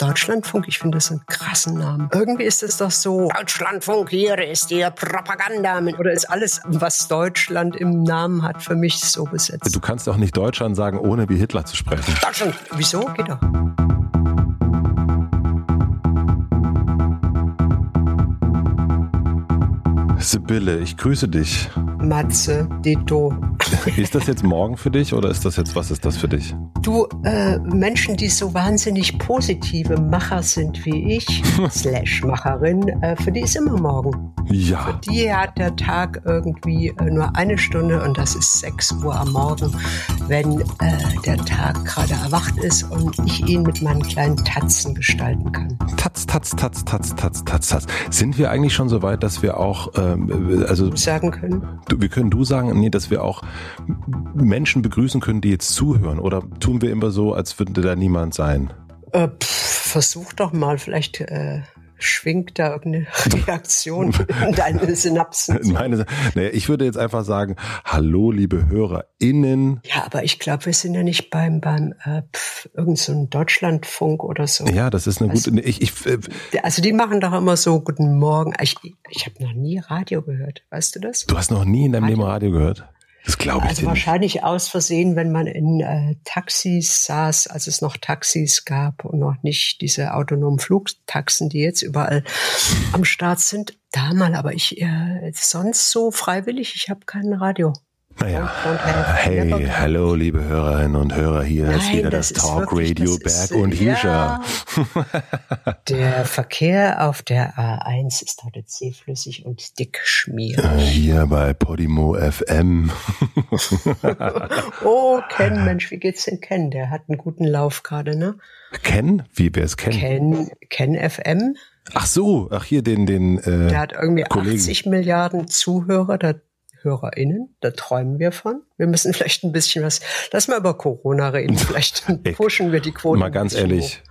Deutschlandfunk, ich finde das einen krassen Namen. Irgendwie ist es doch so, Deutschlandfunk, hier ist die Propaganda. Oder ist alles, was Deutschland im Namen hat, für mich so besetzt. Du kannst doch nicht Deutschland sagen, ohne wie Hitler zu sprechen. Deutschland, wieso? Geht doch. Sibylle, ich grüße dich. Matze, Dito. Ist das jetzt morgen für dich oder ist das jetzt, was ist das für dich? Du, äh, Menschen, die so wahnsinnig positive Macher sind wie ich, slash Macherin, äh, für die ist immer morgen. Ja. Für die hat der Tag irgendwie äh, nur eine Stunde und das ist 6 Uhr am Morgen, wenn äh, der Tag gerade erwacht ist und ich ihn mit meinen kleinen Tatzen gestalten kann. Tatz, tatz, tatz, tatz, tatz, tatz, tatz. Sind wir eigentlich schon so weit, dass wir auch, ähm, also sagen können? Wir können du sagen, nee, dass wir auch Menschen begrüßen können, die jetzt zuhören? Oder tun wir immer so, als würde da niemand sein? Äh, pff, versuch doch mal, vielleicht äh, schwingt da irgendeine Reaktion in deine Synapsen. Meine, naja, ich würde jetzt einfach sagen, hallo, liebe HörerInnen. Ja, aber ich glaube, wir sind ja nicht beim, beim äh, pf, irgend so ein Deutschlandfunk oder so. Ja, das ist eine Also- gute, ich, ich, äh, Also die machen doch immer so, guten Morgen. Ich, ich habe noch nie Radio gehört, weißt du das? du hast noch nie in deinem Leben Radio gehört? Das glaube ich Also dir nicht. wahrscheinlich aus Versehen, wenn man in äh, Taxis saß, als es noch Taxis gab und noch nicht diese autonomen Flugtaxen, die jetzt überall am Start sind. Da mal, aber ich äh, sonst so freiwillig, ich habe kein Radio. Naja, hey, hallo, liebe Hörerinnen und Hörer, hier ist Nein, wieder das, das ist Talk wirklich- Radio das ist, Berg und äh, Hiescher. Der Verkehr auf der A1 ist heute zähflüssig und dick schmierig. Äh, Hier bei Podimo FM. Oh, Ken, Mensch, wie geht's denn Ken? Der hat einen guten Lauf gerade, ne? Ken? Wie, wer ist Ken? Ken, Ken FM, Ach so, ach hier den, den, äh, der hat irgendwie Kollegen. 80 Milliarden Zuhörer, da, HörerInnen, da träumen wir von. Wir müssen vielleicht ein bisschen was, lass mal über Corona reden, vielleicht pushen wir die Quote. mal ganz ehrlich.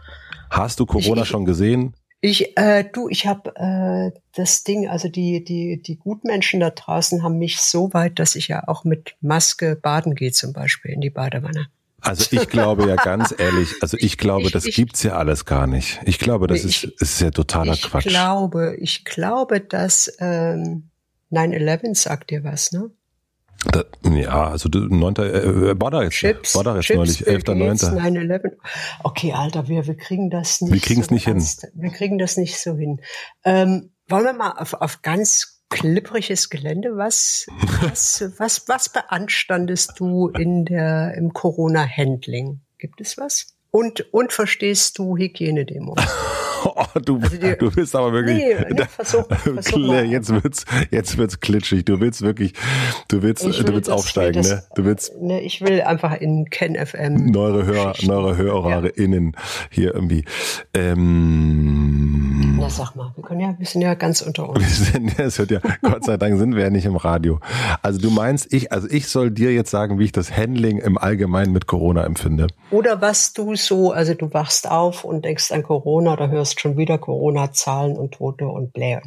Hast du Corona Ich- ich- schon gesehen? Ich, äh, du, ich habe äh, das Ding, also die, die, die Gutmenschen da draußen haben mich so weit, dass ich ja auch mit Maske baden gehe, zum Beispiel in die Badewanne. Also ich glaube ja ganz ehrlich, also ich glaube, ich- das ich- gibt's ja alles gar nicht. Ich glaube, das Nee, ist, ich- ist ja totaler ich Quatsch. glaube, ich glaube, dass ähm, 9-11 sagt dir was, ne? Da, ja, also du, 9. Äh, war da jetzt, Chips, war da jetzt Chips, neulich, Bill 11.9. Gates, 9-11. Okay, Alter, wir, wir kriegen das nicht. Wir kriegen's so nicht hin. ernst. Wir kriegen das nicht so hin. Ähm, wollen wir mal auf, auf ganz klippriges Gelände, was, was, was, was beanstandest du in der, im Corona-Handling? Gibt es was? Und, und verstehst du Hygienedemo? Oh, du, Also die- du bist aber wirklich. Nee, nee, versuch- versuch jetzt wird's, jetzt wird's klitschig. Du willst wirklich, du willst, Ich du will willst das- aufsteigen, will ne? das- Du willst Ne, ich will einfach in Ken FM. neue Hörer, neue HörerInnen hier irgendwie. Ähm, Na, sag mal, wir können ja, wir sind ja ganz unter uns. wir sind, es hört ja, Gott sei Dank sind wir ja nicht im Radio. Also du meinst, ich, also ich soll dir jetzt sagen, wie ich das Handling im Allgemeinen mit Corona empfinde. Oder was du so, also du wachst auf und denkst an Corona oder hörst schon wieder Corona-Zahlen und Tote und Bläh.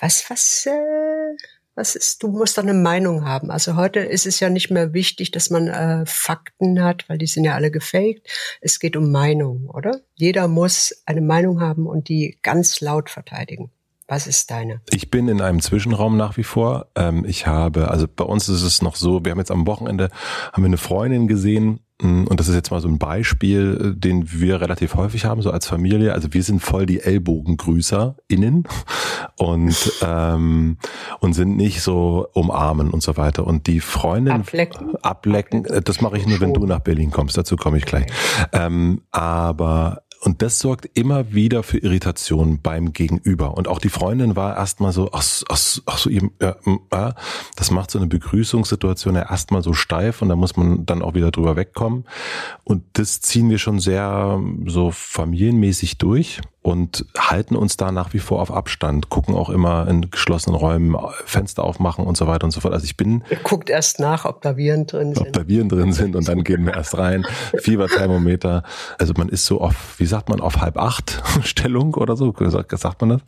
Was, was, äh, was ist, du musst doch eine Meinung haben. Also heute ist es ja nicht mehr wichtig, dass man äh, Fakten hat, weil die sind ja alle gefaked. Es geht um Meinung, oder? Jeder muss eine Meinung haben und die ganz laut verteidigen. Was ist deine? Ich bin in einem Zwischenraum nach wie vor. Ähm, ich habe, also bei uns ist es noch so, wir haben jetzt am Wochenende, haben wir eine Freundin gesehen, und das ist jetzt mal so ein Beispiel, äh, den wir relativ häufig haben, so als Familie. Also wir sind voll die EllbogengrüßerInnen und, ähm, und sind nicht so umarmen und so weiter. Und die Freundin Ablecken? ablecken, äh, das mache ich nur, wenn du nach Berlin kommst, dazu komme ich gleich. Ähm, aber und das sorgt immer wieder für Irritation beim Gegenüber. Und auch die Freundin war erstmal so, ach, ach, ach so, ihr, mm, ah, das macht so eine Begrüßungssituation ja erstmal so steif und da muss man dann auch wieder drüber wegkommen. Und das ziehen wir schon sehr so familienmäßig durch und halten uns da nach wie vor auf Abstand, gucken auch immer in geschlossenen Räumen Fenster aufmachen und so weiter und so fort. Also ich bin guckt erst nach, ob da Viren drin ob sind. da Viren drin sind und dann gehen wir erst rein. Fieberthermometer. Also man ist so auf, wie sagt man, auf halb acht Stellung oder so, sagt, man das?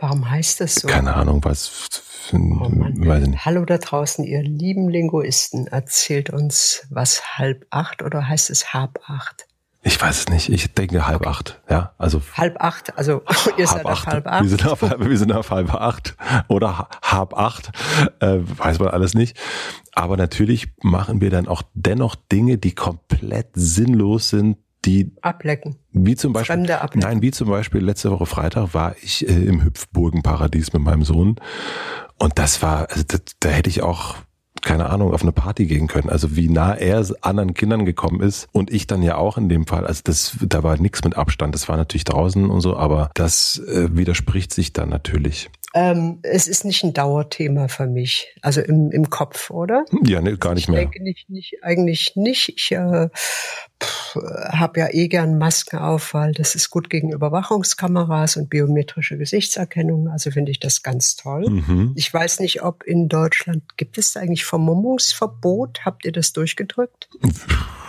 Warum heißt das so? Keine Ahnung, weiß, Oh weiß ich nicht. Hallo da draußen, ihr lieben Linguisten. Erzählt uns, was halb acht oder heißt es halb acht? Ich weiß es nicht. Ich denke halb okay. acht. Ja, also halb acht. Also ihr seid acht. auf halb acht. Wir sind auf, wir sind auf halb acht oder halb acht. Äh, weiß man alles nicht. Aber natürlich machen wir dann auch dennoch Dinge, die komplett sinnlos sind, die ablecken. Wie zum Beispiel, Fremde ablecken. nein, wie zum Beispiel letzte Woche Freitag war ich äh, im Hüpfburgenparadies mit meinem Sohn und das war, also das, da hätte ich auch keine Ahnung, auf eine Party gehen können. Also wie nah er anderen Kindern gekommen ist und ich dann ja auch in dem Fall. Also das, da war nichts mit Abstand. Das war natürlich draußen und so, aber das äh, widerspricht sich dann natürlich. Ähm, es ist nicht ein Dauerthema für mich, also im, im Kopf, oder? Ja, nee, gar nicht mehr. Ich denke nicht, nicht eigentlich nicht. Ich äh, habe ja eh gern Masken auf, weil das ist gut gegen Überwachungskameras und biometrische Gesichtserkennung. Also finde ich das ganz toll. Mhm. Ich weiß nicht, ob in Deutschland gibt es eigentlich Vermummungsverbot. Habt ihr das durchgedrückt?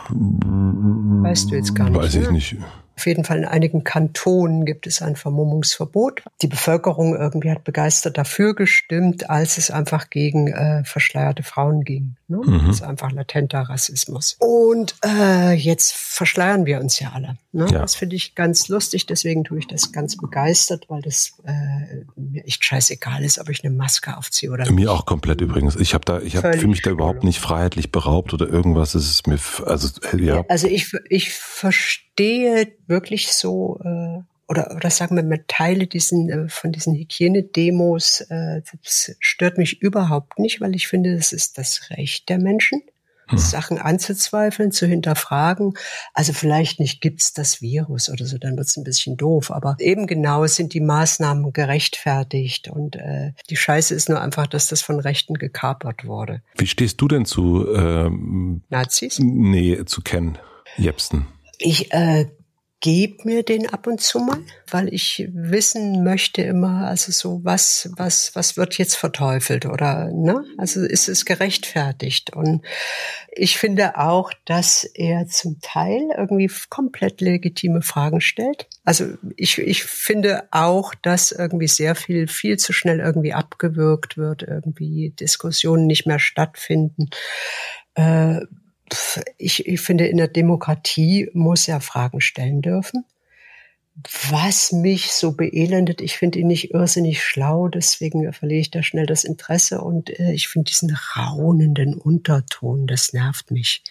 Weißt du jetzt gar nicht. Weiß ich ne? nicht. Auf jeden Fall in einigen Kantonen gibt es ein Vermummungsverbot. Die Bevölkerung irgendwie hat begeistert dafür gestimmt, als es einfach gegen äh, verschleierte Frauen ging. Ne? Mhm. Das ist einfach latenter Rassismus. Und äh, jetzt verschleiern wir uns ja alle. Ne? Ja. Das finde ich ganz lustig, deswegen tue ich das ganz begeistert, weil das äh, mir echt scheißegal ist, ob ich eine Maske aufziehe oder nicht. Mir auch komplett übrigens. Ich habe da, ich habe für mich da überhaupt nicht freiheitlich beraubt oder irgendwas. Es ist mir, also ja. Also ich, ich verstehe wirklich so. Äh, oder, oder sagen wir mal, Teile diesen, äh, von diesen Hygienedemos, äh, das stört mich überhaupt nicht, weil ich finde, das ist das Recht der Menschen. Hm. Sachen anzuzweifeln, zu hinterfragen. Also vielleicht nicht gibt's das Virus oder so, dann wird's ein bisschen doof. Aber eben genau sind die Maßnahmen gerechtfertigt und äh, die Scheiße ist nur einfach, dass das von Rechten gekapert wurde. Wie stehst du denn zu ähm, Nazis? Nee, zu Ken Jebsen. Ich äh, gebe mir den ab und zu mal, weil ich wissen möchte immer, also so was, was, was wird jetzt verteufelt oder, ne? Also ist es gerechtfertigt? Und ich finde auch, dass er zum Teil irgendwie komplett legitime Fragen stellt. Also ich, ich finde auch, dass irgendwie sehr viel, viel zu schnell irgendwie abgewürgt wird, irgendwie Diskussionen nicht mehr stattfinden. Äh, ich, ich finde, in der Demokratie muss er Fragen stellen dürfen. Was mich so beelendet, ich finde ihn nicht irrsinnig schlau, deswegen verliere ich da schnell das Interesse und äh, ich finde diesen raunenden Unterton, das nervt mich.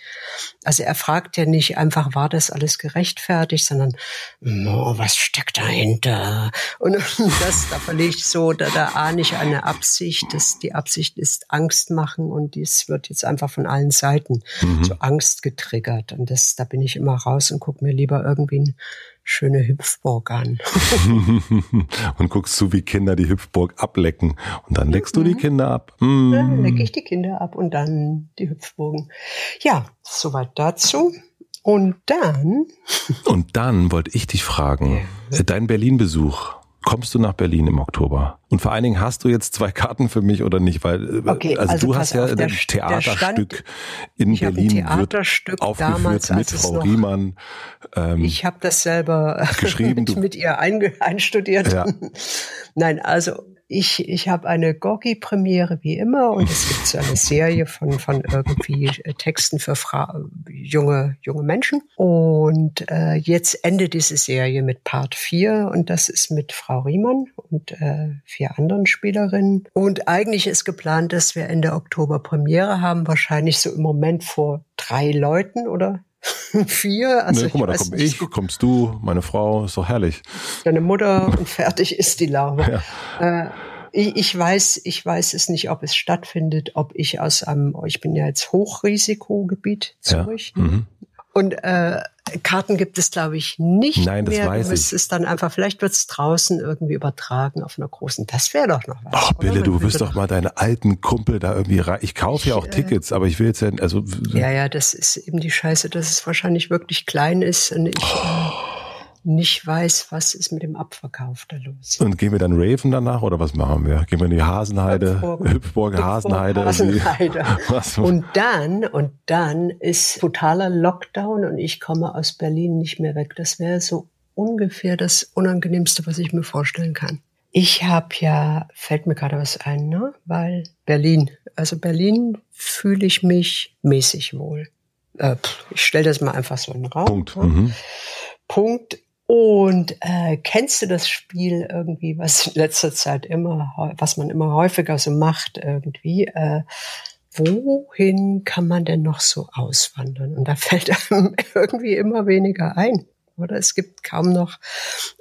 Also er fragt ja nicht einfach, war das alles gerechtfertigt, sondern oh, was steckt dahinter? Und das, da verliere ich so, da, da ahne ich eine Absicht, dass die Absicht ist Angst machen und dies wird jetzt einfach von allen Seiten mhm. so Angst getriggert und das, da bin ich immer raus und gucke mir lieber irgendwie ein schöne Hüpfburg an. und guckst du, wie Kinder die Hüpfburg ablecken. Und dann leckst mhm. du die mhm. Kinder ab. Mhm. Dann lecke ich die Kinder ab und dann die Hüpfburgen. Ja, soweit dazu. Und dann. Und dann wollte ich dich fragen, dein Berlin-Besuch kommst du nach Berlin im Oktober? Und vor allen Dingen hast du jetzt zwei Karten für mich oder nicht? Weil äh, okay, also, also du hast ja ein Theaterstück in Berlin Theaterstück wird aufgeführt damals, mit Frau Riemann. Ähm, ich habe das selber geschrieben, mit, mit ihr einstudiert. Ja. Nein, also ich, ich habe eine Gorgi-Premiere wie immer und es gibt so eine Serie von, von irgendwie äh, Texten für Fra junge, junge Menschen. Und äh, jetzt endet diese Serie mit Part 4 und das ist mit Frau Riemann und äh, vier anderen Spielerinnen. Und eigentlich ist geplant, dass wir Ende Oktober Premiere haben, wahrscheinlich so im Moment vor drei Leuten oder vier. Also ne, guck mal, da komm ich, kommst du, meine Frau, ist doch herrlich. Deine Mutter und fertig ist die Laube. Ja. Äh, ich, ich weiß, ich weiß es nicht, ob es stattfindet, ob ich aus einem, ich bin ja jetzt Hochrisikogebiet Zürich. Ja. Mhm. Und äh, Karten gibt es, glaube ich, nicht Nein, das mehr. weiß du ich. es dann einfach, vielleicht wird es draußen irgendwie übertragen auf einer großen. Das wäre doch noch was. Ach, Bille, du wirst doch mal deine alten Kumpel da irgendwie rein. Ich kaufe ja auch äh, Tickets, aber ich will jetzt ja, also. Ja, ja, das ist eben die Scheiße, dass es wahrscheinlich wirklich klein ist und ich. Oh. Nicht weiß, was ist mit dem Abverkauf da los. Und gehen wir dann Raven danach oder was machen wir? Gehen wir in die Hasenheide, Hüpfburg, Hasenheide? Hasenheide. und dann, und dann ist totaler Lockdown und ich komme aus Berlin nicht mehr weg. Das wäre so ungefähr das Unangenehmste, was ich mir vorstellen kann. Ich habe ja, fällt mir gerade was ein, ne? Weil Berlin, also Berlin fühle ich mich mäßig wohl. Äh, ich stelle das mal einfach so in den Raum. Punkt. Mhm. Punkt. Und äh, kennst du das Spiel irgendwie, was in letzter Zeit immer, was man immer häufiger so macht irgendwie? Äh, wohin kann man denn noch so auswandern? Und da fällt einem irgendwie immer weniger ein. Oder es gibt kaum noch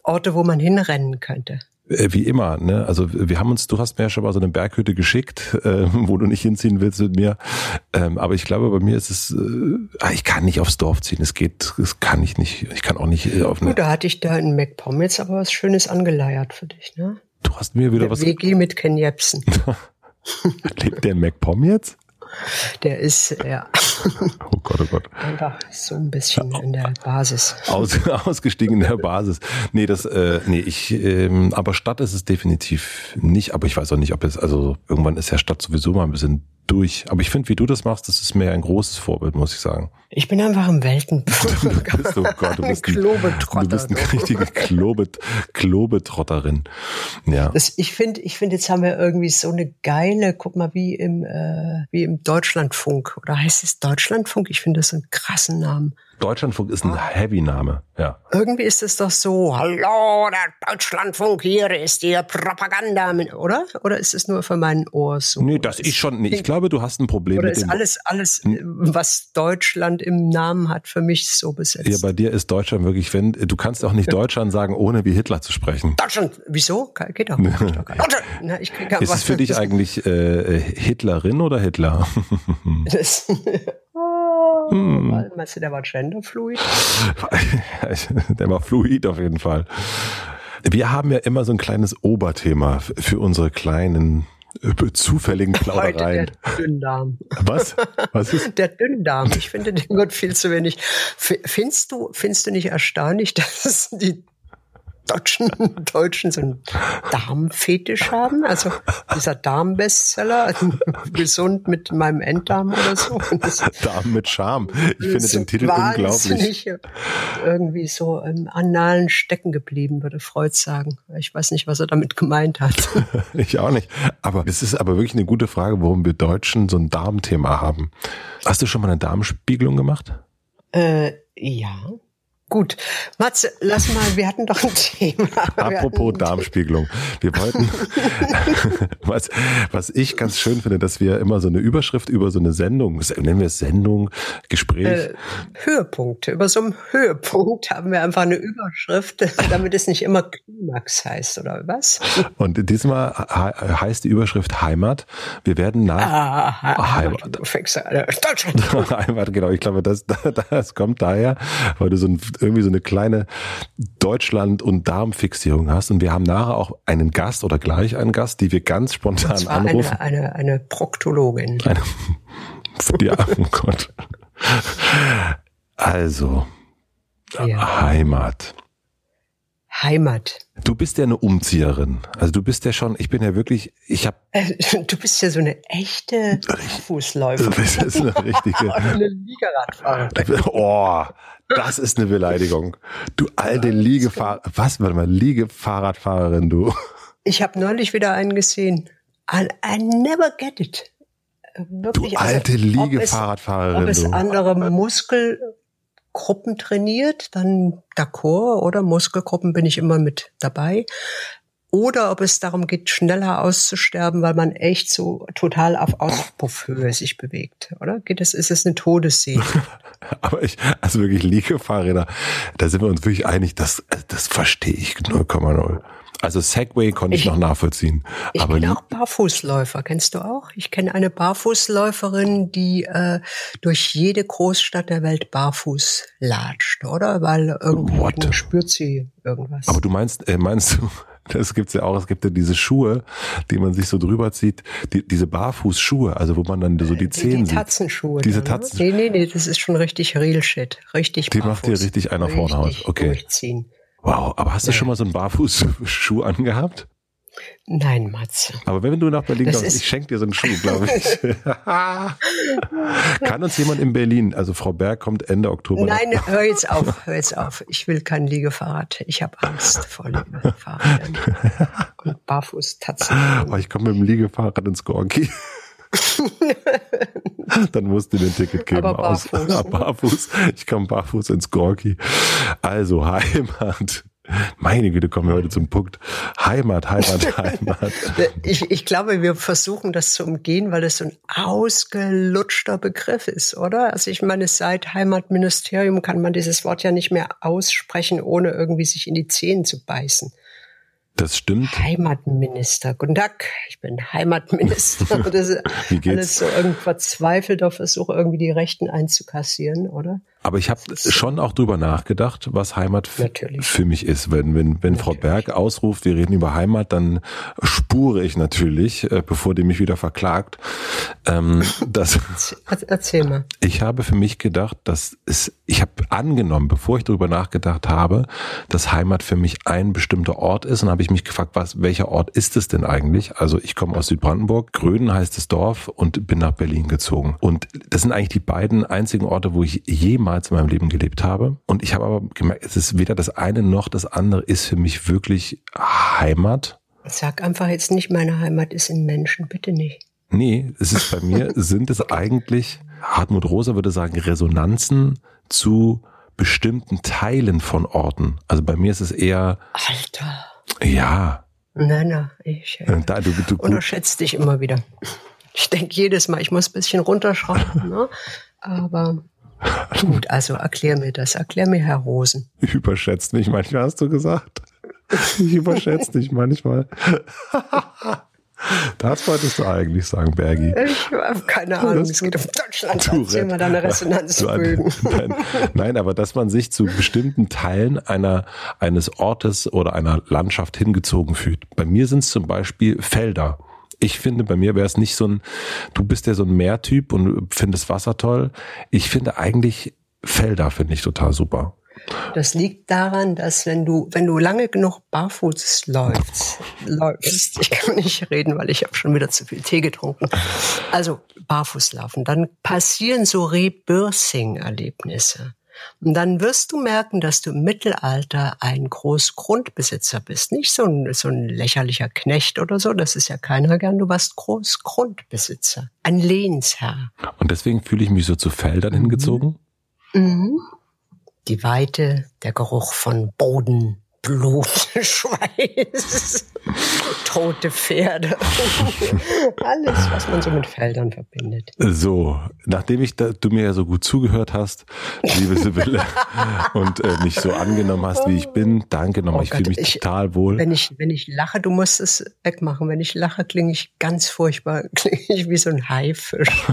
Orte, wo man hinrennen könnte. Äh, wie immer, ne? Also wir haben uns, du hast mir ja schon mal so eine Berghütte geschickt, äh, wo du nicht hinziehen willst mit mir. Ähm, aber ich glaube, bei mir ist es, äh, ah, ich kann nicht aufs Dorf ziehen. Es geht, das kann ich nicht. Ich kann auch nicht äh, auf eine. Gut, da hatte ich da in MacPom jetzt aber was Schönes angeleiert für dich, ne? Du hast mir wieder Der was. WG mit Ken Jebsen. Lebt der in MacPom jetzt? Der ist, ja. Oh Gott, oh Gott. Einfach so ein bisschen in der Basis. Aus, ausgestiegen in der Basis. Nee, das, äh, nee, ich, ähm, aber Stadt ist es definitiv nicht, aber ich weiß auch nicht, ob es, also irgendwann ist ja Stadt sowieso mal ein bisschen durch. Aber ich finde, wie du das machst, das ist mir ein großes Vorbild, muss ich sagen. Ich bin einfach im Weltenbürger. Du bist, oh Gott, du bist, ein, du bist eine richtige Klobet, Klobetrotterin. Ja. Das, ich finde, ich finde, jetzt haben wir irgendwie so eine geile, guck mal, wie im, äh, wie im Deutschlandfunk. Oder heißt es Deutschlandfunk? Ich finde das einen krassen Namen. Deutschlandfunk ist ein Heavy-Name, ja. Irgendwie ist es doch so, hallo, der Deutschlandfunk, hier ist die Propaganda, oder? Oder ist es nur für mein Ohr so? Nee, das ist schon, nee, ich glaube, du hast ein Problem oder mit ist dem. alles, alles, was Deutschland im Namen hat, für mich so besetzt? Ja, bei dir ist Deutschland wirklich, wenn, du kannst auch nicht Deutschland sagen, ohne wie Hitler zu sprechen. Deutschland, wieso? Geht doch. Deutschland, Na, ich krieg ist es für dich eigentlich äh, Hitlerin oder Hitler? Hm. Meinst du, der war genderfluid? der war fluid auf jeden Fall. Wir haben ja immer so ein kleines Oberthema für unsere kleinen äh, zufälligen Plaudereien. Heute der Dünndarm. Was? Was ist? Der Dünndarm. Ich finde den Gott viel zu wenig. Findest du, findest du nicht erstaunlich, dass die Deutschen, Deutschen so einen Darmfetisch haben. Also dieser Darmbestseller, gesund mit meinem Enddarm oder so. Darm mit Charme. Ich finde den Titel unglaublich. Irgendwie so im Analen stecken geblieben, würde Freud sagen. Ich weiß nicht, was er damit gemeint hat. ich auch nicht. Aber es ist aber wirklich eine gute Frage, warum wir Deutschen so ein Darmthema haben. Hast du schon mal eine Darmspiegelung gemacht? Äh, ja. Gut, Matze, lass mal, wir hatten doch ein Thema. Apropos Darmspiegelung. Wir wollten, was, was ich ganz schön finde, dass wir immer so eine Überschrift über so eine Sendung, nennen wir es Sendung, Gespräch. Äh, Höhepunkte. Über so einem Höhepunkt haben wir einfach eine Überschrift, damit es nicht immer Klimax heißt, oder was? Und diesmal heißt die Überschrift Heimat. Wir werden nach ah, Heimat. Du fängst an. Deutschland. Heimat, genau. Ich glaube, das, das kommt daher, weil du so ein irgendwie so eine kleine Deutschland- und Darmfixierung hast. Und wir haben nachher auch einen Gast oder gleich einen Gast, die wir ganz spontan und zwar anrufen. Eine, eine, eine Proktologin. Eine, ja, oh Gott. Also, ja. Heimat. Heimat. Du bist ja eine Umzieherin. Also du bist ja schon, ich bin ja wirklich, ich habe. Äh, du bist ja so eine echte Fußläuferin. Du bist ja so eine richtige. eine Liegeradfahrerin. Oh, das ist eine Beleidigung. Du alte Liegefahrer, was, warte mal, Liegefahrradfahrerin, du. Ich habe neulich wieder einen gesehen. I, I never get it. Wirklich, du also, alte also, Liegefahrradfahrerin. Ob es, ob es andere Muskelgruppen trainiert, dann d'accord, oder Muskelgruppen bin ich immer mit dabei oder ob es darum geht, schneller auszusterben, weil man echt so total auf Auspuffhöhe sich bewegt, oder? Geht es, ist es eine Todesseele? Aber ich, also wirklich Liegefahrräder, da sind wir uns wirklich einig, das, das verstehe ich 0,0. Also Segway konnte ich, ich, noch nachvollziehen. Ich kenne auch Barfußläufer, kennst du auch? Ich kenne eine Barfußläuferin, die äh, durch jede Großstadt der Welt barfuß latscht, oder? Weil irgendwie spürt sie irgendwas. Aber du meinst, äh, meinst du, das gibt's ja auch. Es gibt ja diese Schuhe, die man sich so drüber zieht, die, diese Barfußschuhe, also wo man dann so die Zehen die, die Tatzenschuhe. Diese Tatzen. Nee, nee, nee, das ist schon richtig Real Shit. Richtig Die barfuß. macht dir richtig einer vorne Haus. Okay. Durchziehen. Wow, aber hast du ja. schon mal so einen Barfußschuh angehabt? Nein, Matze. Aber wenn du nach Berlin kommst, ich schenke dir so einen Schuh, glaube ich. Kann uns jemand in Berlin, also Frau Berg kommt Ende Oktober. Nein, hör jetzt auf, hör jetzt auf. Ich will kein Liegefahrrad. Ich habe Angst vor Liegefahrrädern und Barfußtatzen. Oh, ich komme mit dem Liegefahrrad ins Gorki. Dann musst du dir ein Ticket geben. Aber barfuß. Aus, barfuß. Ich komme barfuß ins Gorki. Also Heimat. Meine Güte, kommen wir heute zum Punkt. Heimat, Heimat, Heimat. Ich, ich glaube, wir versuchen das zu umgehen, weil das so ein ausgelutschter Begriff ist, oder? Also ich meine, seit Heimatministerium kann man dieses Wort ja nicht mehr aussprechen, ohne irgendwie sich in die Zehen zu beißen. Das stimmt. Heimatminister. Guten Tag, ich bin Heimatminister. das ist Wie geht's? alles so ein verzweifelter Versuch, irgendwie die Rechten einzukassieren, oder? Aber ich habe schon auch drüber nachgedacht, was Heimat für mich ist. Wenn, wenn, wenn Frau Berg ausruft, wir reden über Heimat, dann spure ich natürlich, äh, bevor die mich wieder verklagt. Ähm, das, Erzähl mal. Ich habe für mich gedacht, dass es, ich habe angenommen, bevor ich drüber nachgedacht habe, dass Heimat für mich ein bestimmter Ort ist. Und habe ich mich gefragt, was, welcher Ort ist es denn eigentlich? Also ich komme aus Südbrandenburg, Gröden heißt das Dorf und bin nach Berlin gezogen. Und das sind eigentlich die beiden einzigen Orte, wo ich jemals jemals in meinem Leben gelebt habe. Und ich habe aber gemerkt, es ist weder das eine noch das andere ist für mich wirklich Heimat. Sag einfach jetzt nicht, meine Heimat ist in Menschen, bitte nicht. Nee, es ist bei mir, sind es eigentlich, Hartmut Rosa würde sagen, Resonanzen zu bestimmten Teilen von Orten. Also bei mir ist es eher. Alter. Ja. Nein, nein, ich äh, da, du, du, unterschätze dich immer wieder. Ich denke jedes Mal, ich muss ein bisschen runterschrauben, ne? aber Gut, also erklär mir das. Erklär mir, Herr Rosen. Überschätzt mich manchmal, hast du gesagt. Ich überschätze dich manchmal. Das wolltest du eigentlich sagen, Bergi. Ich habe keine Ahnung, es geht um Deutschland. Du Erzähl mal deine Resonanzbögen. Nein, nein, aber dass man sich zu bestimmten Teilen einer, eines Ortes oder einer Landschaft hingezogen fühlt. Bei mir sind es zum Beispiel Felder ich finde, bei mir wäre es nicht so ein, du bist ja so ein Meertyp und findest Wasser toll. Ich finde eigentlich Felder finde ich total super. Das liegt daran, dass wenn du, wenn du lange genug barfuß läufst, läufst, ich kann nicht reden, weil ich habe schon wieder zu viel Tee getrunken. Also barfuß laufen, dann passieren so Rebirthing-Erlebnisse. Und dann wirst du merken, dass du im Mittelalter ein Großgrundbesitzer bist. Nicht so ein, so ein lächerlicher Knecht oder so, das ist ja keiner gern. Du warst Großgrundbesitzer, ein Lehnsherr. Und deswegen fühle ich mich so zu Feldern mhm. hingezogen? Mhm. Die Weite, der Geruch von Boden, Blut, Schweiß, tote Pferde. Alles, was man so mit Feldern verbindet. So, nachdem ich da, du mir ja so gut zugehört hast, liebe Sibylle, und äh, mich so angenommen hast, wie ich bin, danke nochmal. Oh ich fühle mich ich, total wohl. Wenn ich, wenn ich lache, du musst es wegmachen. Wenn ich lache, klinge ich ganz furchtbar, klinge ich wie so ein Haifisch.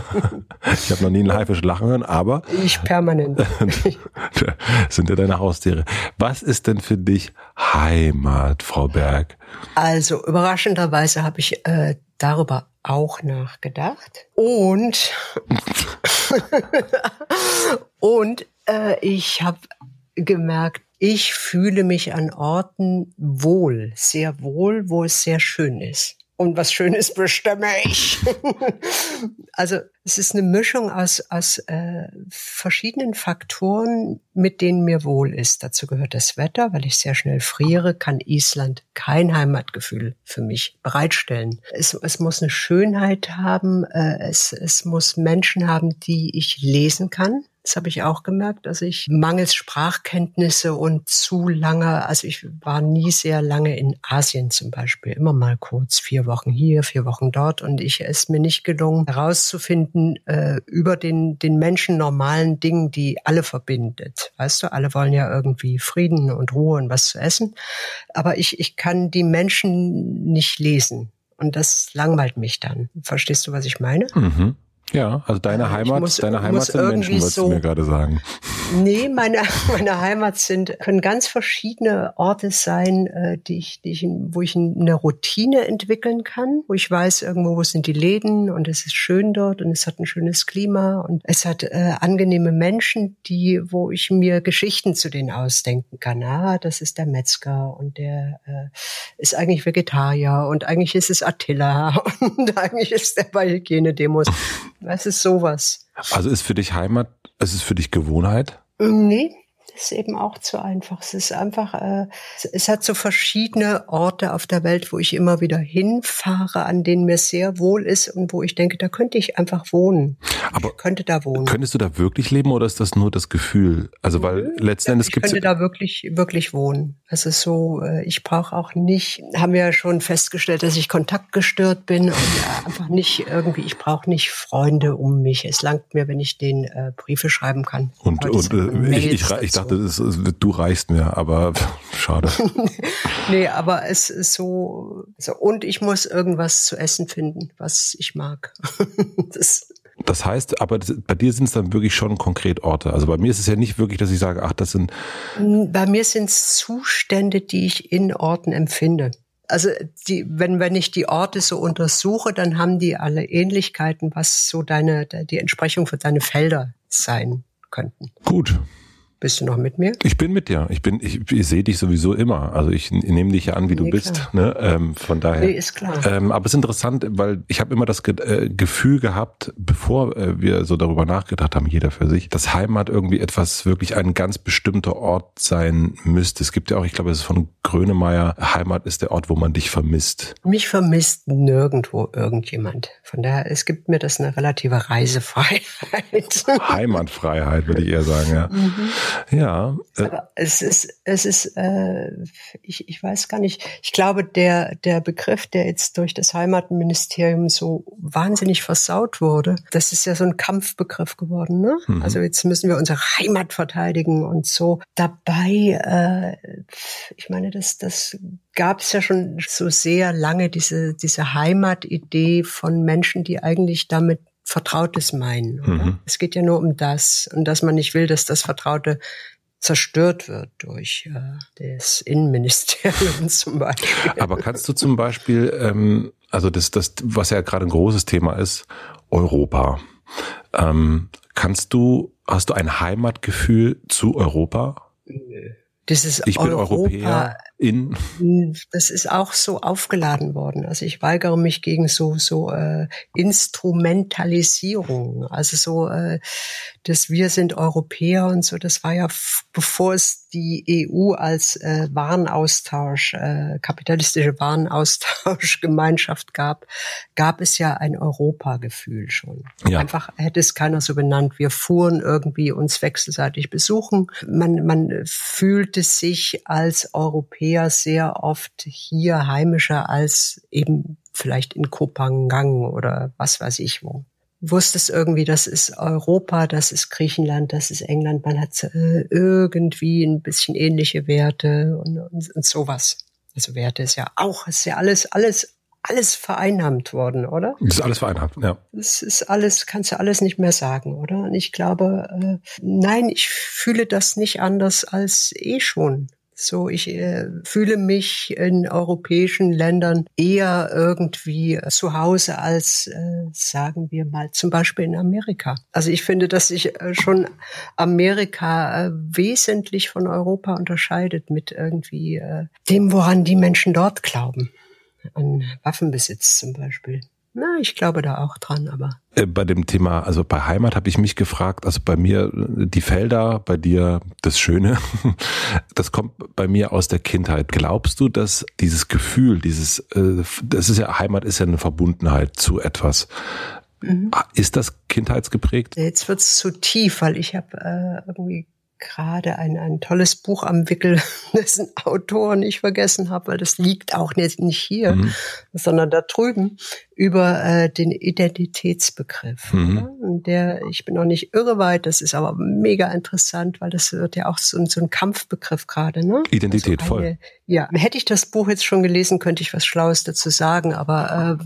ich habe noch nie einen Haifisch lachen hören, aber. Ich permanent. sind ja deine Haustiere. Was ist denn für dich Heimat, Frau Berg? Also überraschenderweise habe ich äh, darüber auch nachgedacht und und äh, ich habe gemerkt, ich fühle mich an Orten wohl, sehr wohl, wo es sehr schön ist und was Schönes bestimme ich. also es ist eine Mischung aus, aus äh, verschiedenen Faktoren, mit denen mir wohl ist. Dazu gehört das Wetter, weil ich sehr schnell friere, kann Island kein Heimatgefühl für mich bereitstellen. Es, es muss eine Schönheit haben, äh, es, es muss Menschen haben, die ich lesen kann. Das habe ich auch gemerkt, dass ich mangels Sprachkenntnisse und zu lange, also ich war nie sehr lange in Asien zum Beispiel, immer mal kurz vier Wochen hier, vier Wochen dort und ich es mir nicht gelungen herauszufinden äh, über den den Menschen normalen Dingen, die alle verbindet. Weißt du, alle wollen ja irgendwie Frieden und Ruhe und was zu essen, aber ich ich kann die Menschen nicht lesen und das langweilt mich dann. Verstehst du, was ich meine? Mhm. Ja, also deine äh, Heimat, muss, deine Heimat sind Menschen, wolltest so, du mir gerade sagen. Nee, meine, meine Heimat sind, können ganz verschiedene Orte sein, äh, die ich, die ich, wo ich eine Routine entwickeln kann, wo ich weiß, irgendwo, wo sind die Läden und es ist schön dort und es hat ein schönes Klima und es hat äh, angenehme Menschen, die, wo ich mir Geschichten zu denen ausdenken kann. Ah, das ist der Metzger und der äh, ist eigentlich Vegetarier und eigentlich ist es Attila und eigentlich ist der bei Hygienedemos. Was ist sowas? Also ist für dich Heimat, ist es für dich Gewohnheit? Nee, ist eben auch zu einfach. Es ist einfach, äh, es hat so verschiedene Orte auf der Welt, wo ich immer wieder hinfahre, an denen mir sehr wohl ist und wo ich denke, da könnte ich einfach wohnen. Aber ich könnte da wohnen. Könntest du da wirklich leben oder ist das nur das Gefühl? Also weil letzten Endes gibt es. Ich könnte da wirklich, wirklich wohnen. Es ist so, äh, ich brauche auch nicht, haben wir ja schon festgestellt, dass ich kontaktgestört bin und äh, einfach nicht irgendwie, ich brauche nicht Freunde um mich. Es langt mir, wenn ich den äh, Briefe schreiben kann. Und, und äh, ich, ich, ich dachte, es, es, du reichst mir, aber schade. nee, aber es ist so, so, und ich muss irgendwas zu essen finden, was ich mag. das, das heißt, aber bei dir sind es dann wirklich schon konkret Orte. Also bei mir ist es ja nicht wirklich, dass ich sage, ach, das sind. Bei mir sind es Zustände, die ich in Orten empfinde. Also die, wenn, wenn ich die Orte so untersuche, dann haben die alle Ähnlichkeiten, was so deine, die Entsprechung für deine Felder sein könnten. Gut. Bist du noch mit mir? Ich bin mit dir. Ich bin, ich, ich sehe dich sowieso immer. Also ich nehme dich ja an, wie nee, du bist. Ne? Ähm, von daher. Nee, ist klar. Ähm, aber es ist interessant, weil ich habe immer das Ge äh, Gefühl gehabt, bevor äh, wir so darüber nachgedacht haben, jeder für sich, dass Heimat irgendwie etwas wirklich ein ganz bestimmter Ort sein müsste. Es gibt ja auch, ich glaube, es ist von Grönemeyer, Heimat ist der Ort, wo man dich vermisst. Mich vermisst nirgendwo irgendjemand. Von daher, es gibt mir das eine relative Reisefreiheit. Heimatfreiheit, würde ich eher sagen, ja. Mhm. Ja. Äh, Aber es ist, es ist, äh, ich, ich weiß gar nicht. Ich glaube, der, der Begriff, der jetzt durch das Heimatministerium so wahnsinnig versaut wurde, das ist ja so ein Kampfbegriff geworden. Ne? Mhm. Also jetzt müssen wir unsere Heimat verteidigen und so. Dabei, äh, ich meine, das, das gab es ja schon so sehr lange diese, diese Heimatidee von Menschen, die eigentlich damit Vertrautes meinen. Mhm. Es geht ja nur um das und dass man nicht will, dass das Vertraute zerstört wird durch äh, das Innenministerium zum Beispiel. Aber kannst du zum Beispiel, ähm, also das, das, was ja gerade ein großes Thema ist, Europa. Ähm, kannst du, hast du ein Heimatgefühl zu Europa? Nö. Dieses ich bin Europa, Europäer in. Das ist auch so aufgeladen worden. Also ich weigere mich gegen so so äh, Instrumentalisierung. Also so, äh, dass wir sind Europäer und so. Das war ja bevor es die EU als äh, Warenaustausch, äh, kapitalistische Warenaustauschgemeinschaft gab, gab es ja ein Europagefühl schon. Ja. Einfach hätte es keiner so benannt. Wir fuhren irgendwie uns wechselseitig besuchen. Man man fühlte sich als Europäer sehr oft hier heimischer als eben vielleicht in Kopangang oder was weiß ich wo wusstest irgendwie, das ist Europa, das ist Griechenland, das ist England. Man hat äh, irgendwie ein bisschen ähnliche Werte und, und, und sowas. Also Werte ist ja auch, ist ja alles, alles, alles vereinnahmt worden, oder? Das ist alles vereinnahmt, ja. Das ist alles, kannst du alles nicht mehr sagen, oder? Und ich glaube, äh, nein, ich fühle das nicht anders als eh schon. So, ich äh, fühle mich in europäischen Ländern eher irgendwie zu Hause als, äh, sagen wir mal, zum Beispiel in Amerika. Also ich finde, dass sich äh, schon Amerika äh, wesentlich von Europa unterscheidet mit irgendwie äh, dem, woran die Menschen dort glauben. An Waffenbesitz zum Beispiel. Na, ich glaube da auch dran, aber. Äh, bei dem Thema, also bei Heimat habe ich mich gefragt, also bei mir die Felder, bei dir das Schöne, das kommt bei mir aus der Kindheit. Glaubst du, dass dieses Gefühl, dieses, äh, das ist ja, Heimat ist ja eine Verbundenheit zu etwas. Mhm. Ist das kindheitsgeprägt? Jetzt wird's zu tief, weil ich habe äh, irgendwie gerade ein, ein tolles Buch am Wickel, dessen Autor nicht vergessen habe, weil das liegt auch nicht, nicht hier, mhm. sondern da drüben über äh, den Identitätsbegriff. Mhm. Der, ich bin noch nicht irre weit, das ist aber mega interessant, weil das wird ja auch so, so ein Kampfbegriff gerade. Ne? Identität also eine, voll. Ja, hätte ich das Buch jetzt schon gelesen, könnte ich was Schlaues dazu sagen. Aber äh,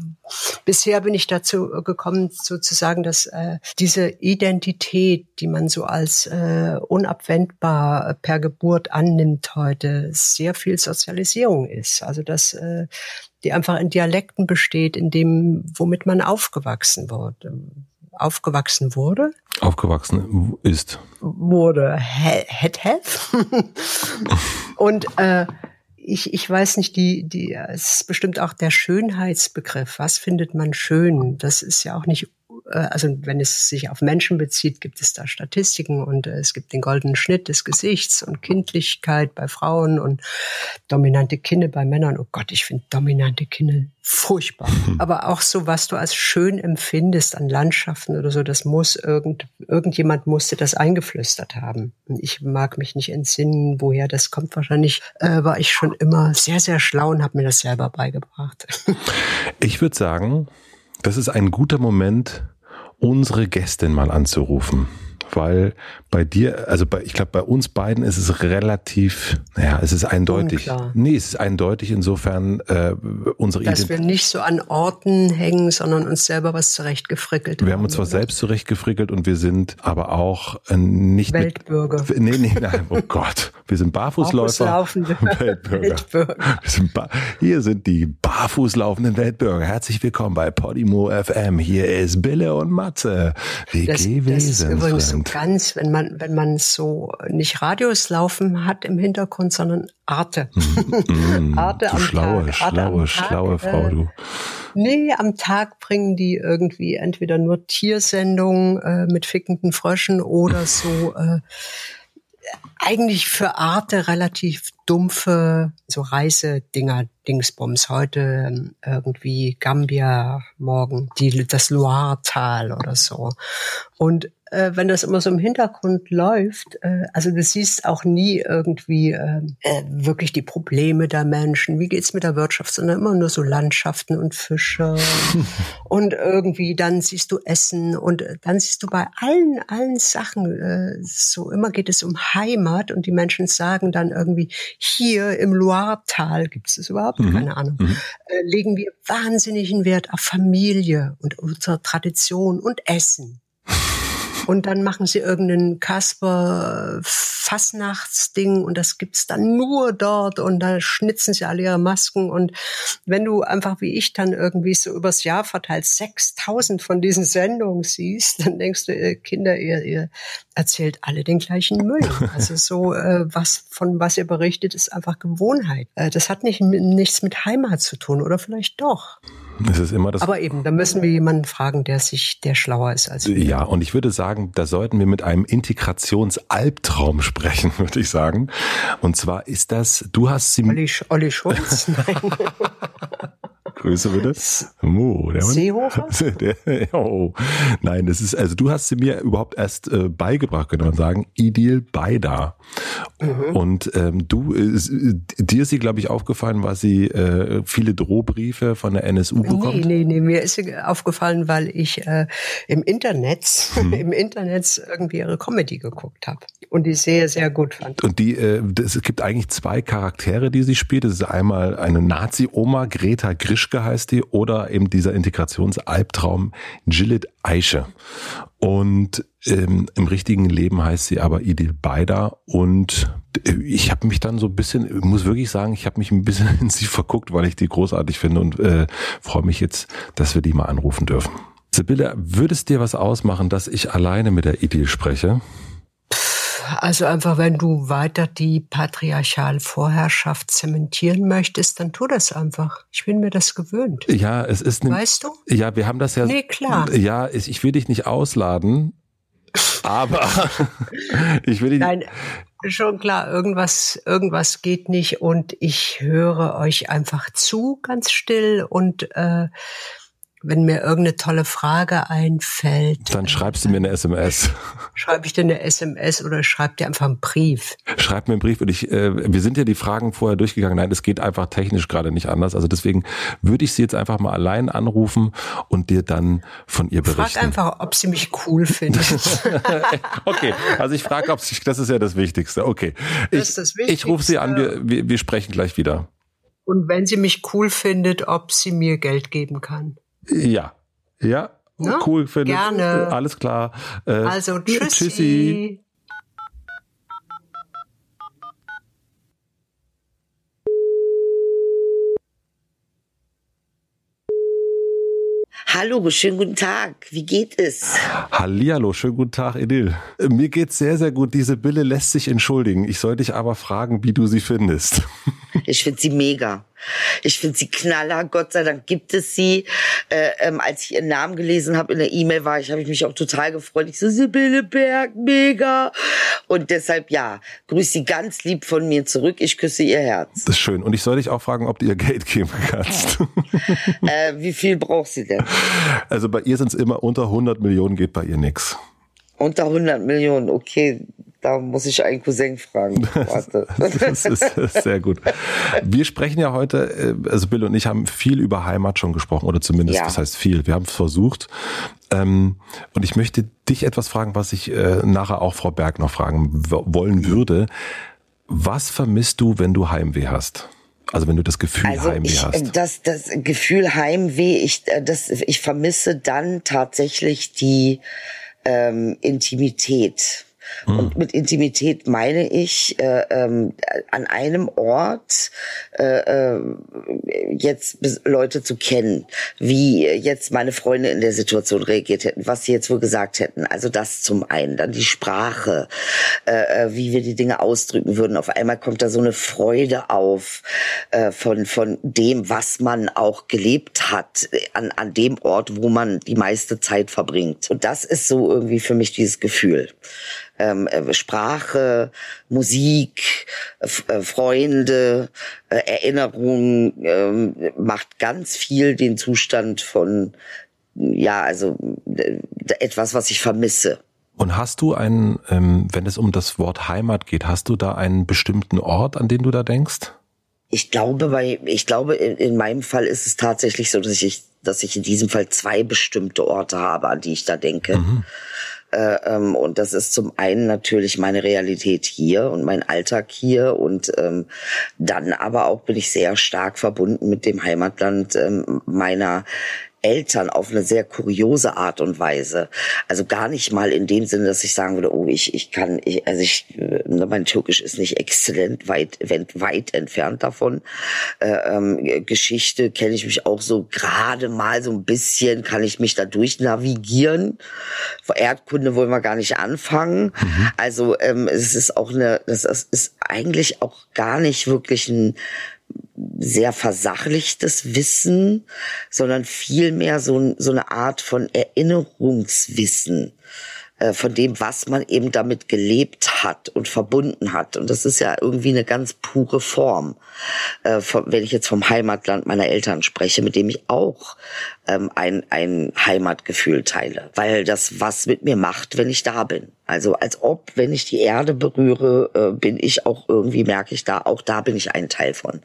bisher bin ich dazu gekommen, sozusagen, dass äh, diese Identität, die man so als äh, unabwendbar per Geburt annimmt heute, sehr viel Sozialisierung ist. Also dass äh, die einfach in Dialekten besteht, in dem, womit man aufgewachsen wurde. Aufgewachsen wurde? Aufgewachsen ist. Wurde. Het have. Und äh, ich, ich weiß nicht, die, die, es ist bestimmt auch der Schönheitsbegriff. Was findet man schön? Das ist ja auch nicht also wenn es sich auf Menschen bezieht, gibt es da Statistiken und äh, es gibt den goldenen Schnitt des Gesichts und Kindlichkeit bei Frauen und dominante Kinne bei Männern. Oh Gott, ich finde dominante Kinne furchtbar. Aber auch so, was du als schön empfindest an Landschaften oder so, das muss irgend, irgendjemand musste das eingeflüstert haben. Und ich mag mich nicht entsinnen, woher das kommt. Wahrscheinlich äh, war ich schon immer sehr, sehr schlau und habe mir das selber beigebracht. ich würde sagen, das ist ein guter Moment, unsere Gästin mal anzurufen weil bei dir, also bei, ich glaube, bei uns beiden ist es relativ, naja, es ist eindeutig. Unklar. Nee, es ist eindeutig insofern äh, unsere Dass Ident wir nicht so an Orten hängen, sondern uns selber was zurechtgefrickelt haben. Wir haben uns zwar selbst zurechtgefrickelt und wir sind aber auch äh, nicht Weltbürger. Mit, nee, nee, nein, oh Gott. Wir sind Barfußläufer. Barfußlaufende Weltbürger. Weltbürger. Sind hier sind die barfußlaufenden Weltbürger. Herzlich willkommen bei Podimo FM. Hier ist Bille und Matze. WG das, das ist übrigens so ganz, wenn man, wenn man so nicht Radios laufen hat im Hintergrund, sondern Arte. Mm, mm, Arte am schlaue, Tag. Schlaue, Arte schlaue Tag, Frau, du. Nee, am Tag bringen die irgendwie entweder nur Tiersendungen äh, mit fickenden Fröschen oder so äh, eigentlich für Arte relativ dumpfe so Reisedinger, Dingsbums. Heute ähm, irgendwie Gambia, morgen die, das Loire-Tal oder so. Und äh, wenn das immer so im Hintergrund läuft, äh, also du siehst auch nie irgendwie äh, äh, wirklich die Probleme der Menschen, wie geht's mit der Wirtschaft, sondern immer nur so Landschaften und Fische und irgendwie dann siehst du Essen und äh, dann siehst du bei allen, allen Sachen, äh, so immer geht es um Heimat und die Menschen sagen dann irgendwie, hier im Loire-Tal, gibt es überhaupt? Mhm. Keine Ahnung, mhm. äh, legen wir wahnsinnigen Wert auf Familie und unsere Tradition und Essen. Und dann machen sie irgendeinen Kasper Fassnachtsding und das gibt's dann nur dort und da schnitzen sie alle ihre Masken und wenn du einfach wie ich dann irgendwie so übers Jahr verteilt 6000 von diesen Sendungen siehst, dann denkst du, ihr Kinder, ihr, ihr erzählt alle den gleichen Müll. Also so äh, was von was ihr berichtet ist einfach Gewohnheit. Äh, das hat nicht nichts mit Heimat zu tun oder vielleicht doch. Es ist immer das. Aber eben, da müssen wir jemanden fragen, der sich, der schlauer ist als wir. Ja, und ich würde sagen, da sollten wir mit einem Integrationsalbtraum sprechen, würde ich sagen. Und zwar ist das, du hast sie. Olli, Olli Schulz? Nein. Grüße bitte. Oh, der Seehofer? Der, oh. Nein, das ist, also du hast sie mir überhaupt erst äh, beigebracht, könnte man sagen. Idil Beida. Mhm. Und ähm, du, äh, dir ist sie, glaube ich, aufgefallen, weil sie äh, viele Drohbriefe von der NSU bekommt? Nee, nee, nee, mir ist sie aufgefallen, weil ich äh, im Internet, mhm. im Internet irgendwie ihre Comedy geguckt habe und die sehr, sehr gut fand. Und die, äh, es gibt eigentlich zwei Charaktere, die sie spielt. Das ist einmal eine Nazi-Oma, Greta Grischke heißt die, oder eben dieser Integrationsalbtraum Gillet Eiche. Und ähm, im richtigen Leben heißt sie aber Idil Beider. Und äh, ich habe mich dann so ein bisschen, muss wirklich sagen, ich habe mich ein bisschen in sie verguckt, weil ich die großartig finde und äh, freue mich jetzt, dass wir die mal anrufen dürfen. Sibylle, würde es dir was ausmachen, dass ich alleine mit der Idil spreche? Also einfach, wenn du weiter die patriarchale Vorherrschaft zementieren möchtest, dann tu das einfach. Ich bin mir das gewöhnt. Ja, es ist. Ne, weißt du? Ja, wir haben das ja. Nee, klar. Ja, ich will dich nicht ausladen, aber ich will dich. Nein, schon klar, irgendwas, irgendwas geht nicht und ich höre euch einfach zu, ganz still und äh, wenn mir irgendeine tolle Frage einfällt. Dann schreibst du mir eine SMS. Schreibe ich dir eine SMS oder schreib dir einfach einen Brief? Schreib mir einen Brief und ich, äh, wir sind ja die Fragen vorher durchgegangen. Nein, es geht einfach technisch gerade nicht anders. Also deswegen würde ich sie jetzt einfach mal allein anrufen und dir dann von ihr berichten. Frag einfach, ob sie mich cool findet. okay, also ich frage, ob sie, das ist ja das Wichtigste. Okay. Ich, das ist das Wichtigste. Ich rufe sie an, wir, wir, wir sprechen gleich wieder. Und wenn sie mich cool findet, ob sie mir Geld geben kann. Ja, ja, ne? cool findet. Gerne. Alles klar. Äh, also tschüssi. tschüssi. Hallo, schönen guten Tag. Wie geht es? Hallihallo, schönen guten Tag, Edil. Mir geht's sehr, sehr gut. Diese Bille lässt sich entschuldigen. Ich soll dich aber fragen, wie du sie findest. Ich finde sie mega. Ich finde sie knaller, Gott sei Dank gibt es sie. Äh, ähm, als ich ihren Namen gelesen habe in der E-Mail war ich, habe ich mich auch total gefreut. Ich so, Sibylle Berg, mega. Und deshalb ja, grüß sie ganz lieb von mir zurück. Ich küsse ihr Herz. Das ist schön. Und ich soll dich auch fragen, ob du ihr Geld geben kannst. äh, wie viel braucht sie denn? Also bei ihr sind es immer unter 100 Millionen, geht bei ihr nix. Unter 100 Millionen, okay. Da muss ich einen Cousin fragen. Warte. das ist sehr gut. Wir sprechen ja heute, äh, also Bill und ich haben viel über Heimat schon gesprochen, oder zumindest, ja. das heißt viel. Wir haben es versucht. Ähm, und ich möchte dich etwas fragen, was ich äh, nachher auch Frau Berg noch fragen wollen würde. Was vermisst du, wenn du Heimweh hast? Also wenn du das Gefühl also Heimweh ich, hast. Das, das Gefühl Heimweh, ich, äh, das, ich vermisse dann tatsächlich die ähm, Intimität. Mhm. Und mit Intimität meine ich äh, ähm, an einem Ort äh, äh, jetzt Leute zu kennen, wie jetzt meine Freunde in der Situation reagiert hätten, was sie jetzt wohl gesagt hätten. Also das zum einen, dann die Sprache, äh, äh, wie wir die Dinge ausdrücken würden. Auf einmal kommt da so eine Freude auf äh, von von dem, was man auch gelebt hat an an dem Ort, wo man die meiste Zeit verbringt. Und das ist so irgendwie für mich dieses Gefühl ähm, äh, Sprache, Musik, äh, Freunde, äh, Erinnerung äh, macht ganz viel den Zustand von, ja, also etwas, was ich vermisse. Und hast du einen, ähm, wenn es um das Wort Heimat geht, hast du da einen bestimmten Ort, an den du da denkst? Ich glaube, bei, ich glaube, in, in meinem Fall ist es tatsächlich so, dass ich, dass ich in diesem Fall zwei bestimmte Orte habe, an die ich da denke. Mhm. Äh, ähm, und das ist zum einen natürlich meine Realität hier und mein Alltag hier und ähm, dann aber auch bin ich sehr stark verbunden mit dem Heimatland ähm, meiner Eltern auf eine sehr kuriose Art und Weise. Also gar nicht mal in dem Sinne, dass ich sagen würde, oh, ich, ich kann, ich, also ich, äh, mein Türkisch ist nicht exzellent, weit, weit entfernt davon. Äh, ähm, Geschichte kenne ich mich auch so gerade mal so ein bisschen, kann ich mich da durch navigieren. Erdkunde wollen wir gar nicht anfangen. Mhm. Also ähm, es ist auch eine, das ist eigentlich auch gar nicht wirklich ein sehr versachlichtes Wissen, sondern vielmehr so, so eine Art von Erinnerungswissen äh, von dem, was man eben damit gelebt hat und verbunden hat. Und das ist ja irgendwie eine ganz pure Form, äh, wenn ich jetzt vom Heimatland meiner Eltern spreche, mit dem ich auch ähm, ein, ein Heimatgefühl teile, weil das was mit mir macht, wenn ich da bin. Also als ob, wenn ich die Erde berühre, äh, bin ich auch irgendwie, merke ich da, auch da bin ich ein Teil von.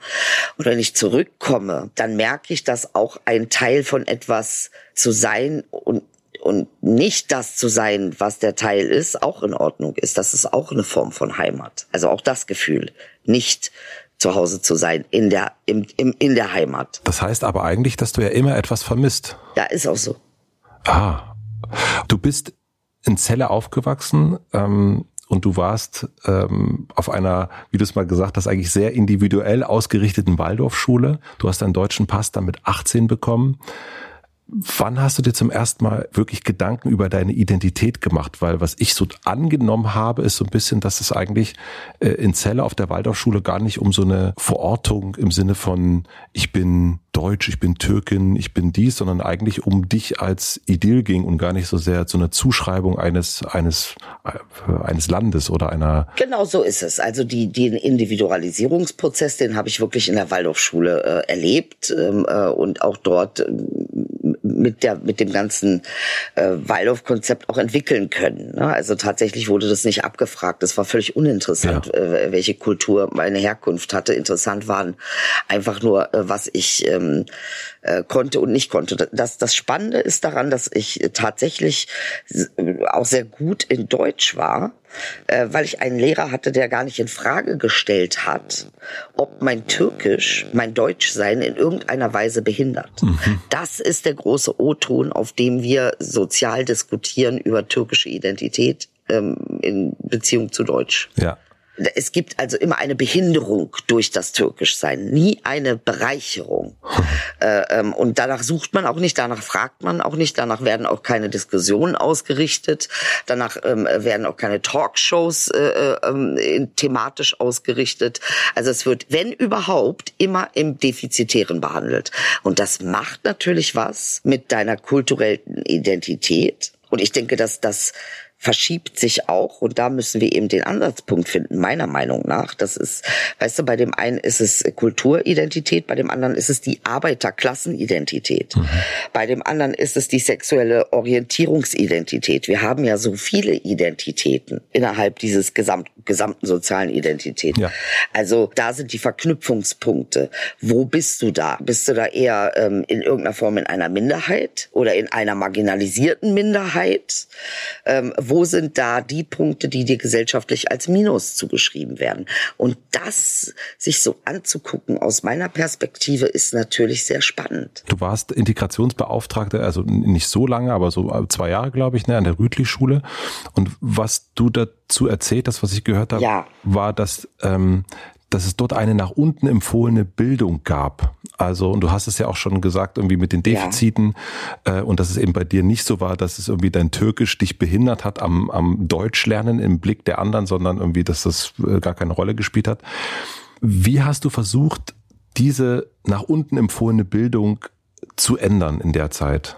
Und wenn ich zurückkomme, dann merke ich, dass auch ein Teil von etwas zu sein und und nicht das zu sein, was der Teil ist, auch in Ordnung ist. Das ist auch eine Form von Heimat. Also auch das Gefühl, nicht zu Hause zu sein, in der, im, im, in der Heimat. Das heißt aber eigentlich, dass du ja immer etwas vermisst. Ja, ist auch so. Ah. Du bist in Celle aufgewachsen ähm, und du warst ähm, auf einer, wie du es mal gesagt hast, eigentlich sehr individuell ausgerichteten Waldorfschule. Du hast deinen deutschen Pass dann mit 18 bekommen. Wann hast du dir zum ersten Mal wirklich Gedanken über deine Identität gemacht? Weil was ich so angenommen habe, ist so ein bisschen, dass es eigentlich äh, in Celle auf der Waldorfschule gar nicht um so eine Verortung im Sinne von ich bin Deutsch, ich bin Türkin, ich bin dies, sondern eigentlich um dich als Idyll ging und gar nicht so sehr so eine Zuschreibung eines eines äh, eines Landes oder einer. Genau so ist es. Also die den Individualisierungsprozess, den habe ich wirklich in der Waldorfschule äh, erlebt ähm, äh, und auch dort mit der mit dem ganzen äh, Waldorf-Konzept auch entwickeln können. Ne? Also tatsächlich wurde das nicht abgefragt. Das war völlig uninteressant, ja. äh, welche Kultur meine Herkunft hatte. Interessant waren einfach nur, äh, was ich ähm, äh, konnte und nicht konnte. Das, das Spannende ist daran, dass ich tatsächlich auch sehr gut in Deutsch war, äh, weil ich einen Lehrer hatte, der gar nicht in Frage gestellt hat, ob mein Türkisch, mein Deutschsein in irgendeiner Weise behindert. Mhm. Das ist der große O-Ton, auf dem wir sozial diskutieren über türkische Identität ähm, in Beziehung zu Deutsch. Ja. Es gibt also immer eine Behinderung durch das Türkischsein, nie eine Bereicherung. äh, ähm, und danach sucht man auch nicht, danach fragt man auch nicht, danach werden auch keine Diskussionen ausgerichtet, danach ähm, werden auch keine Talkshows äh, äh, ähm, thematisch ausgerichtet. Also es wird, wenn überhaupt, immer im Defizitären behandelt. Und das macht natürlich was mit deiner kulturellen Identität. Und ich denke, dass das verschiebt sich auch und da müssen wir eben den Ansatzpunkt finden, meiner Meinung nach. Das ist, weißt du, bei dem einen ist es Kulturidentität, bei dem anderen ist es die Arbeiterklassenidentität. Mhm. Bei dem anderen ist es die sexuelle Orientierungsidentität. Wir haben ja so viele Identitäten innerhalb dieses gesamt, gesamten sozialen Identität. Ja. Also da sind die Verknüpfungspunkte. Wo bist du da? Bist du da eher ähm, in irgendeiner Form in einer Minderheit oder in einer marginalisierten Minderheit? Ähm, wo sind da die Punkte, die dir gesellschaftlich als Minus zugeschrieben werden? Und das sich so anzugucken aus meiner Perspektive ist natürlich sehr spannend. Du warst Integrationsbeauftragte, also nicht so lange, aber so zwei Jahre, glaube ich, ne, an der Rütli-Schule. Und was du dazu erzählt hast, was ich gehört habe, ja. war, dass ähm, dass es dort eine nach unten empfohlene Bildung gab. Also, und du hast es ja auch schon gesagt, irgendwie mit den Defiziten, ja. äh, und dass es eben bei dir nicht so war, dass es irgendwie dein Türkisch dich behindert hat am, am Deutschlernen im Blick der anderen, sondern irgendwie, dass das äh, gar keine Rolle gespielt hat. Wie hast du versucht, diese nach unten empfohlene Bildung zu ändern in der Zeit?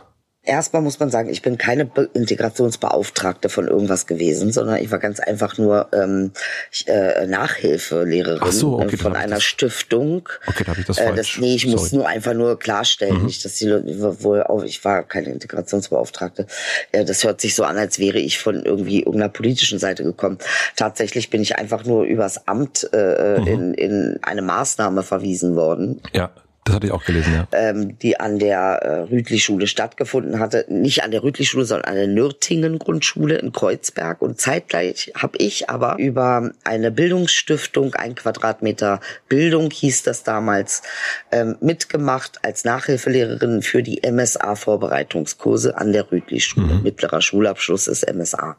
Erstmal muss man sagen, ich bin keine Be Integrationsbeauftragte von irgendwas gewesen, sondern ich war ganz einfach nur ähm, ich, äh, Nachhilfelehrerin so, okay, äh, von einer das, Stiftung. Okay, da habe ich das falsch. Äh, das, nee, ich Sorry. muss nur einfach nur klarstellen, mhm. nicht, dass die Leute wohl auch, ich war keine Integrationsbeauftragte. Ja, das hört sich so an, als wäre ich von irgendwie irgendeiner politischen Seite gekommen. Tatsächlich bin ich einfach nur übers Amt äh, mhm. in, in eine Maßnahme verwiesen worden. Ja, das hatte ich auch gelesen, ja. Ähm, die an der äh, Rütli-Schule stattgefunden hatte. Nicht an der Rütli-Schule, sondern an der Nürtingen-Grundschule in Kreuzberg. Und zeitgleich habe ich aber über eine Bildungsstiftung, ein Quadratmeter Bildung hieß das damals, ähm, mitgemacht als Nachhilfelehrerin für die MSA-Vorbereitungskurse an der Rütli-Schule. Mhm. Mittlerer Schulabschluss ist MSA.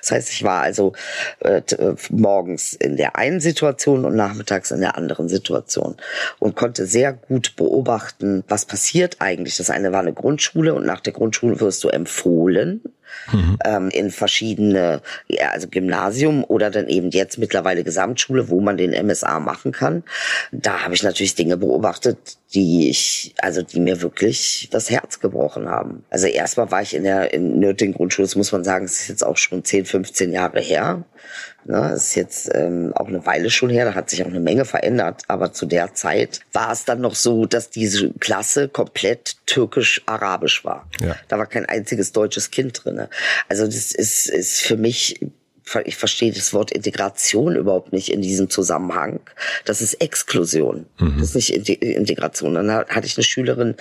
Das heißt, ich war also äh, äh, morgens in der einen Situation und nachmittags in der anderen Situation und konnte sehr gut beobachten, was passiert eigentlich. Das eine war eine Grundschule und nach der Grundschule wirst du empfohlen mhm. ähm, in verschiedene, ja, also Gymnasium oder dann eben jetzt mittlerweile Gesamtschule, wo man den MSA machen kann. Da habe ich natürlich Dinge beobachtet, die ich, also die mir wirklich das Herz gebrochen haben. Also erstmal war ich in der in Nürting Grundschule, das muss man sagen, es ist jetzt auch schon 10, 15 Jahre her. Ne, das ist jetzt ähm, auch eine Weile schon her, da hat sich auch eine Menge verändert. Aber zu der Zeit war es dann noch so, dass diese Klasse komplett türkisch-arabisch war. Ja. Da war kein einziges deutsches Kind drinne. Also das ist, ist für mich ich verstehe das Wort Integration überhaupt nicht in diesem Zusammenhang. Das ist Exklusion. Mhm. Das ist nicht Integration. Dann hatte ich eine Schülerin,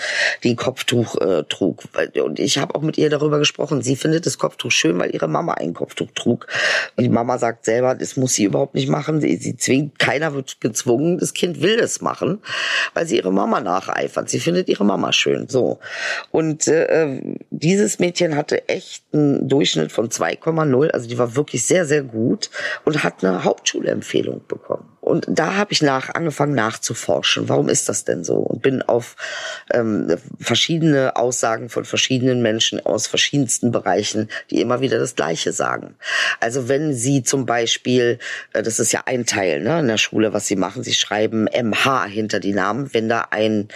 die ein Kopftuch äh, trug. Und ich habe auch mit ihr darüber gesprochen. Sie findet das Kopftuch schön, weil ihre Mama ein Kopftuch trug. Und die Mama sagt selber, das muss sie überhaupt nicht machen. Sie, sie zwingt, keiner wird gezwungen. Das Kind will es machen, weil sie ihre Mama nacheifert. Sie findet ihre Mama schön. So. Und äh, dieses Mädchen hatte echt einen Durchschnitt von 2,0. Also die war wirklich sehr sehr, gut und hat eine Hauptschulempfehlung bekommen. Und da habe ich nach angefangen nachzuforschen. Warum ist das denn so? Und bin auf ähm, verschiedene Aussagen von verschiedenen Menschen aus verschiedensten Bereichen, die immer wieder das Gleiche sagen. Also wenn Sie zum Beispiel, äh, das ist ja ein Teil ne, in der Schule, was Sie machen, Sie schreiben MH hinter die Namen, wenn da ein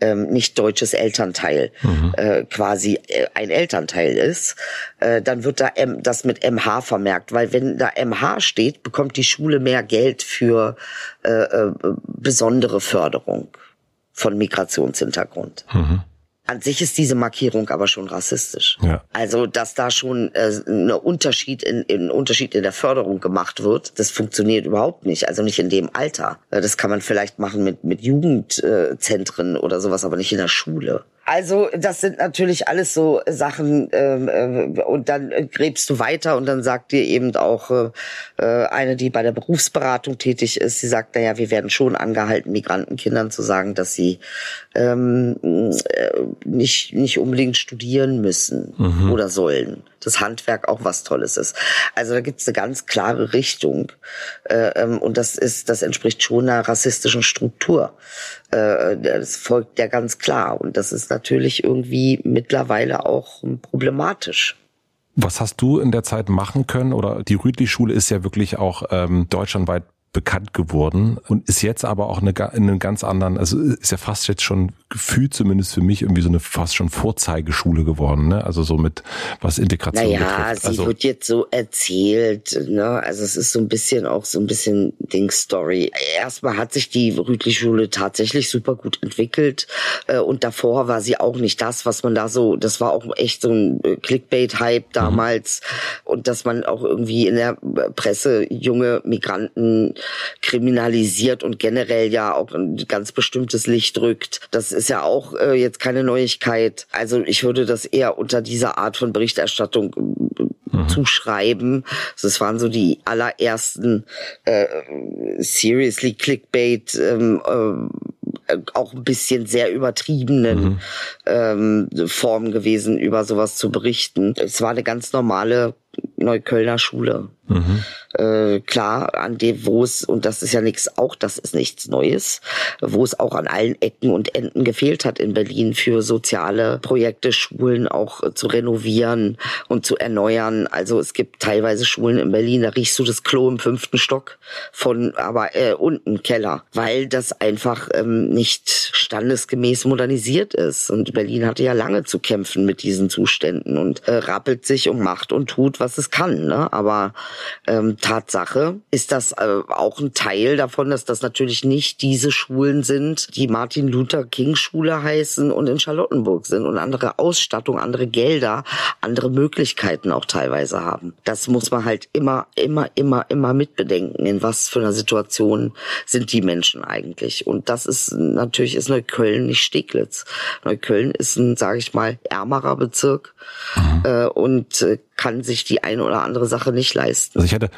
ähm, nicht deutsches Elternteil mhm. äh, quasi äh, ein Elternteil ist, äh, dann wird da M, das mit MH vermerkt, weil wenn da MH steht, bekommt die Schule mehr Geld für äh, äh, besondere Förderung von Migrationshintergrund. Mhm. An sich ist diese Markierung aber schon rassistisch. Ja. Also, dass da schon äh, ein Unterschied in, in Unterschied in der Förderung gemacht wird, das funktioniert überhaupt nicht. Also nicht in dem Alter. Äh, das kann man vielleicht machen mit mit Jugendzentren oder sowas, aber nicht in der Schule. Also das sind natürlich alles so Sachen ähm, äh, und dann gräbst du weiter und dann sagt dir eben auch äh, äh eine, die bei der Berufsberatung tätig ist, sie sagt, naja, wir werden schon angehalten, Migrantenkindern zu sagen, dass sie ähm, äh, nicht, nicht unbedingt studieren müssen mhm. oder sollen. Das Handwerk auch was Tolles ist. Also da gibt es eine ganz klare Richtung. Äh, ähm, und das ist, das entspricht schon einer rassistischen Struktur. Äh, das folgt ja ganz klar. Und das ist natürlich irgendwie mittlerweile auch problematisch. Was hast du in der Zeit machen können? Oder die Rütli-Schule ist ja wirklich auch ähm, deutschlandweit bekannt geworden und ist jetzt aber auch eine, in einem ganz anderen, also ist ja fast jetzt schon gefühlt zumindest für mich irgendwie so eine fast schon Vorzeigeschule geworden, ne? Also so mit was Integration naja, betrifft. sie also, wird jetzt so erzählt, ne? Also es ist so ein bisschen auch so ein bisschen Ding-Story. Erstmal hat sich die Rütli-Schule tatsächlich super gut entwickelt äh, und davor war sie auch nicht das, was man da so, das war auch echt so ein äh, Clickbait-Hype mhm. damals mhm. und dass man auch irgendwie in der Presse junge Migranten kriminalisiert und generell ja auch ein ganz bestimmtes Licht rückt. Das ist ja auch äh, jetzt keine Neuigkeit. Also ich würde das eher unter dieser Art von Berichterstattung äh, mhm. zuschreiben. Das waren so die allerersten äh, seriously Clickbait ähm, äh, auch ein bisschen sehr übertriebenen mhm. ähm, Formen gewesen, über sowas zu berichten. Es war eine ganz normale Neuköllner Schule. Mhm. Äh, klar, an dem, wo es, und das ist ja nichts, auch das ist nichts Neues, wo es auch an allen Ecken und Enden gefehlt hat in Berlin für soziale Projekte, Schulen auch äh, zu renovieren und zu erneuern. Also es gibt teilweise Schulen in Berlin, da riechst du das Klo im fünften Stock von, aber äh, unten Keller, weil das einfach ähm, nicht standesgemäß modernisiert ist. Und Berlin hatte ja lange zu kämpfen mit diesen Zuständen und äh, rappelt sich und macht und tut, was es kann. Ne? Aber ähm, Tatsache ist das äh, auch ein Teil davon, dass das natürlich nicht diese Schulen sind, die Martin Luther King Schule heißen und in Charlottenburg sind und andere Ausstattung, andere Gelder, andere Möglichkeiten auch teilweise haben. Das muss man halt immer, immer, immer, immer mitbedenken. In was für einer Situation sind die Menschen eigentlich? Und das ist natürlich ist Neukölln nicht Steglitz. Neukölln ist ein, sage ich mal, ärmerer Bezirk mhm. äh, und äh, kann sich die eine oder andere Sache nicht leisten. Also ich hätte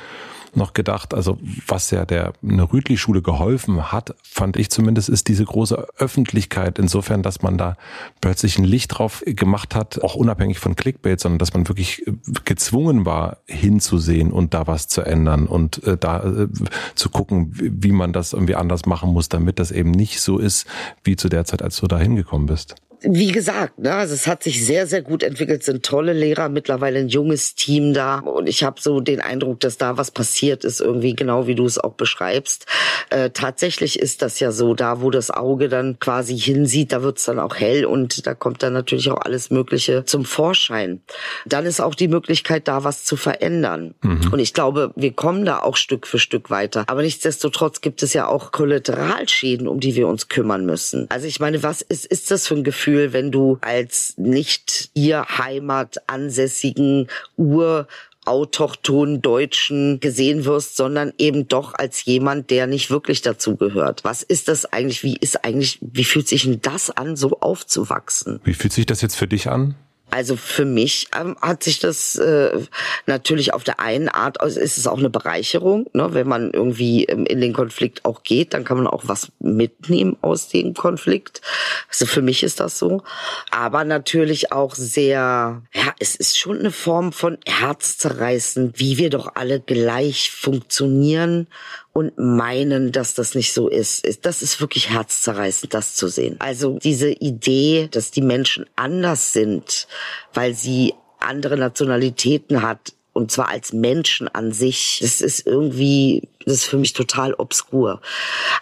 noch gedacht, also was ja der eine Rütli-Schule geholfen hat, fand ich zumindest, ist diese große Öffentlichkeit. Insofern, dass man da plötzlich ein Licht drauf gemacht hat, auch unabhängig von Clickbait, sondern dass man wirklich äh, gezwungen war, hinzusehen und da was zu ändern und äh, da äh, zu gucken, wie man das irgendwie anders machen muss, damit das eben nicht so ist, wie zu der Zeit, als du da hingekommen bist wie gesagt, ne, also es hat sich sehr, sehr gut entwickelt, sind tolle Lehrer, mittlerweile ein junges Team da und ich habe so den Eindruck, dass da was passiert ist, irgendwie genau wie du es auch beschreibst. Äh, tatsächlich ist das ja so, da wo das Auge dann quasi hinsieht, da wird's dann auch hell und da kommt dann natürlich auch alles Mögliche zum Vorschein. Dann ist auch die Möglichkeit, da was zu verändern. Mhm. Und ich glaube, wir kommen da auch Stück für Stück weiter. Aber nichtsdestotrotz gibt es ja auch Kollateralschäden, um die wir uns kümmern müssen. Also ich meine, was ist, ist das für ein Gefühl? Gefühl, wenn du als nicht ihr Heimat ansässigen Ur autochthonen Deutschen gesehen wirst, sondern eben doch als jemand, der nicht wirklich dazu gehört. Was ist das eigentlich? Wie ist eigentlich, wie fühlt sich denn das an, so aufzuwachsen? Wie fühlt sich das jetzt für dich an? Also für mich ähm, hat sich das äh, natürlich auf der einen Art, also ist es auch eine Bereicherung, ne? wenn man irgendwie ähm, in den Konflikt auch geht, dann kann man auch was mitnehmen aus dem Konflikt. Also für mich ist das so. Aber natürlich auch sehr, ja, es ist schon eine Form von Herzzerreißen, wie wir doch alle gleich funktionieren und meinen, dass das nicht so ist. Das ist wirklich herzzerreißend, das zu sehen. Also diese Idee, dass die Menschen anders sind, weil sie andere Nationalitäten hat, und zwar als Menschen an sich. Das ist irgendwie, das ist für mich total obskur.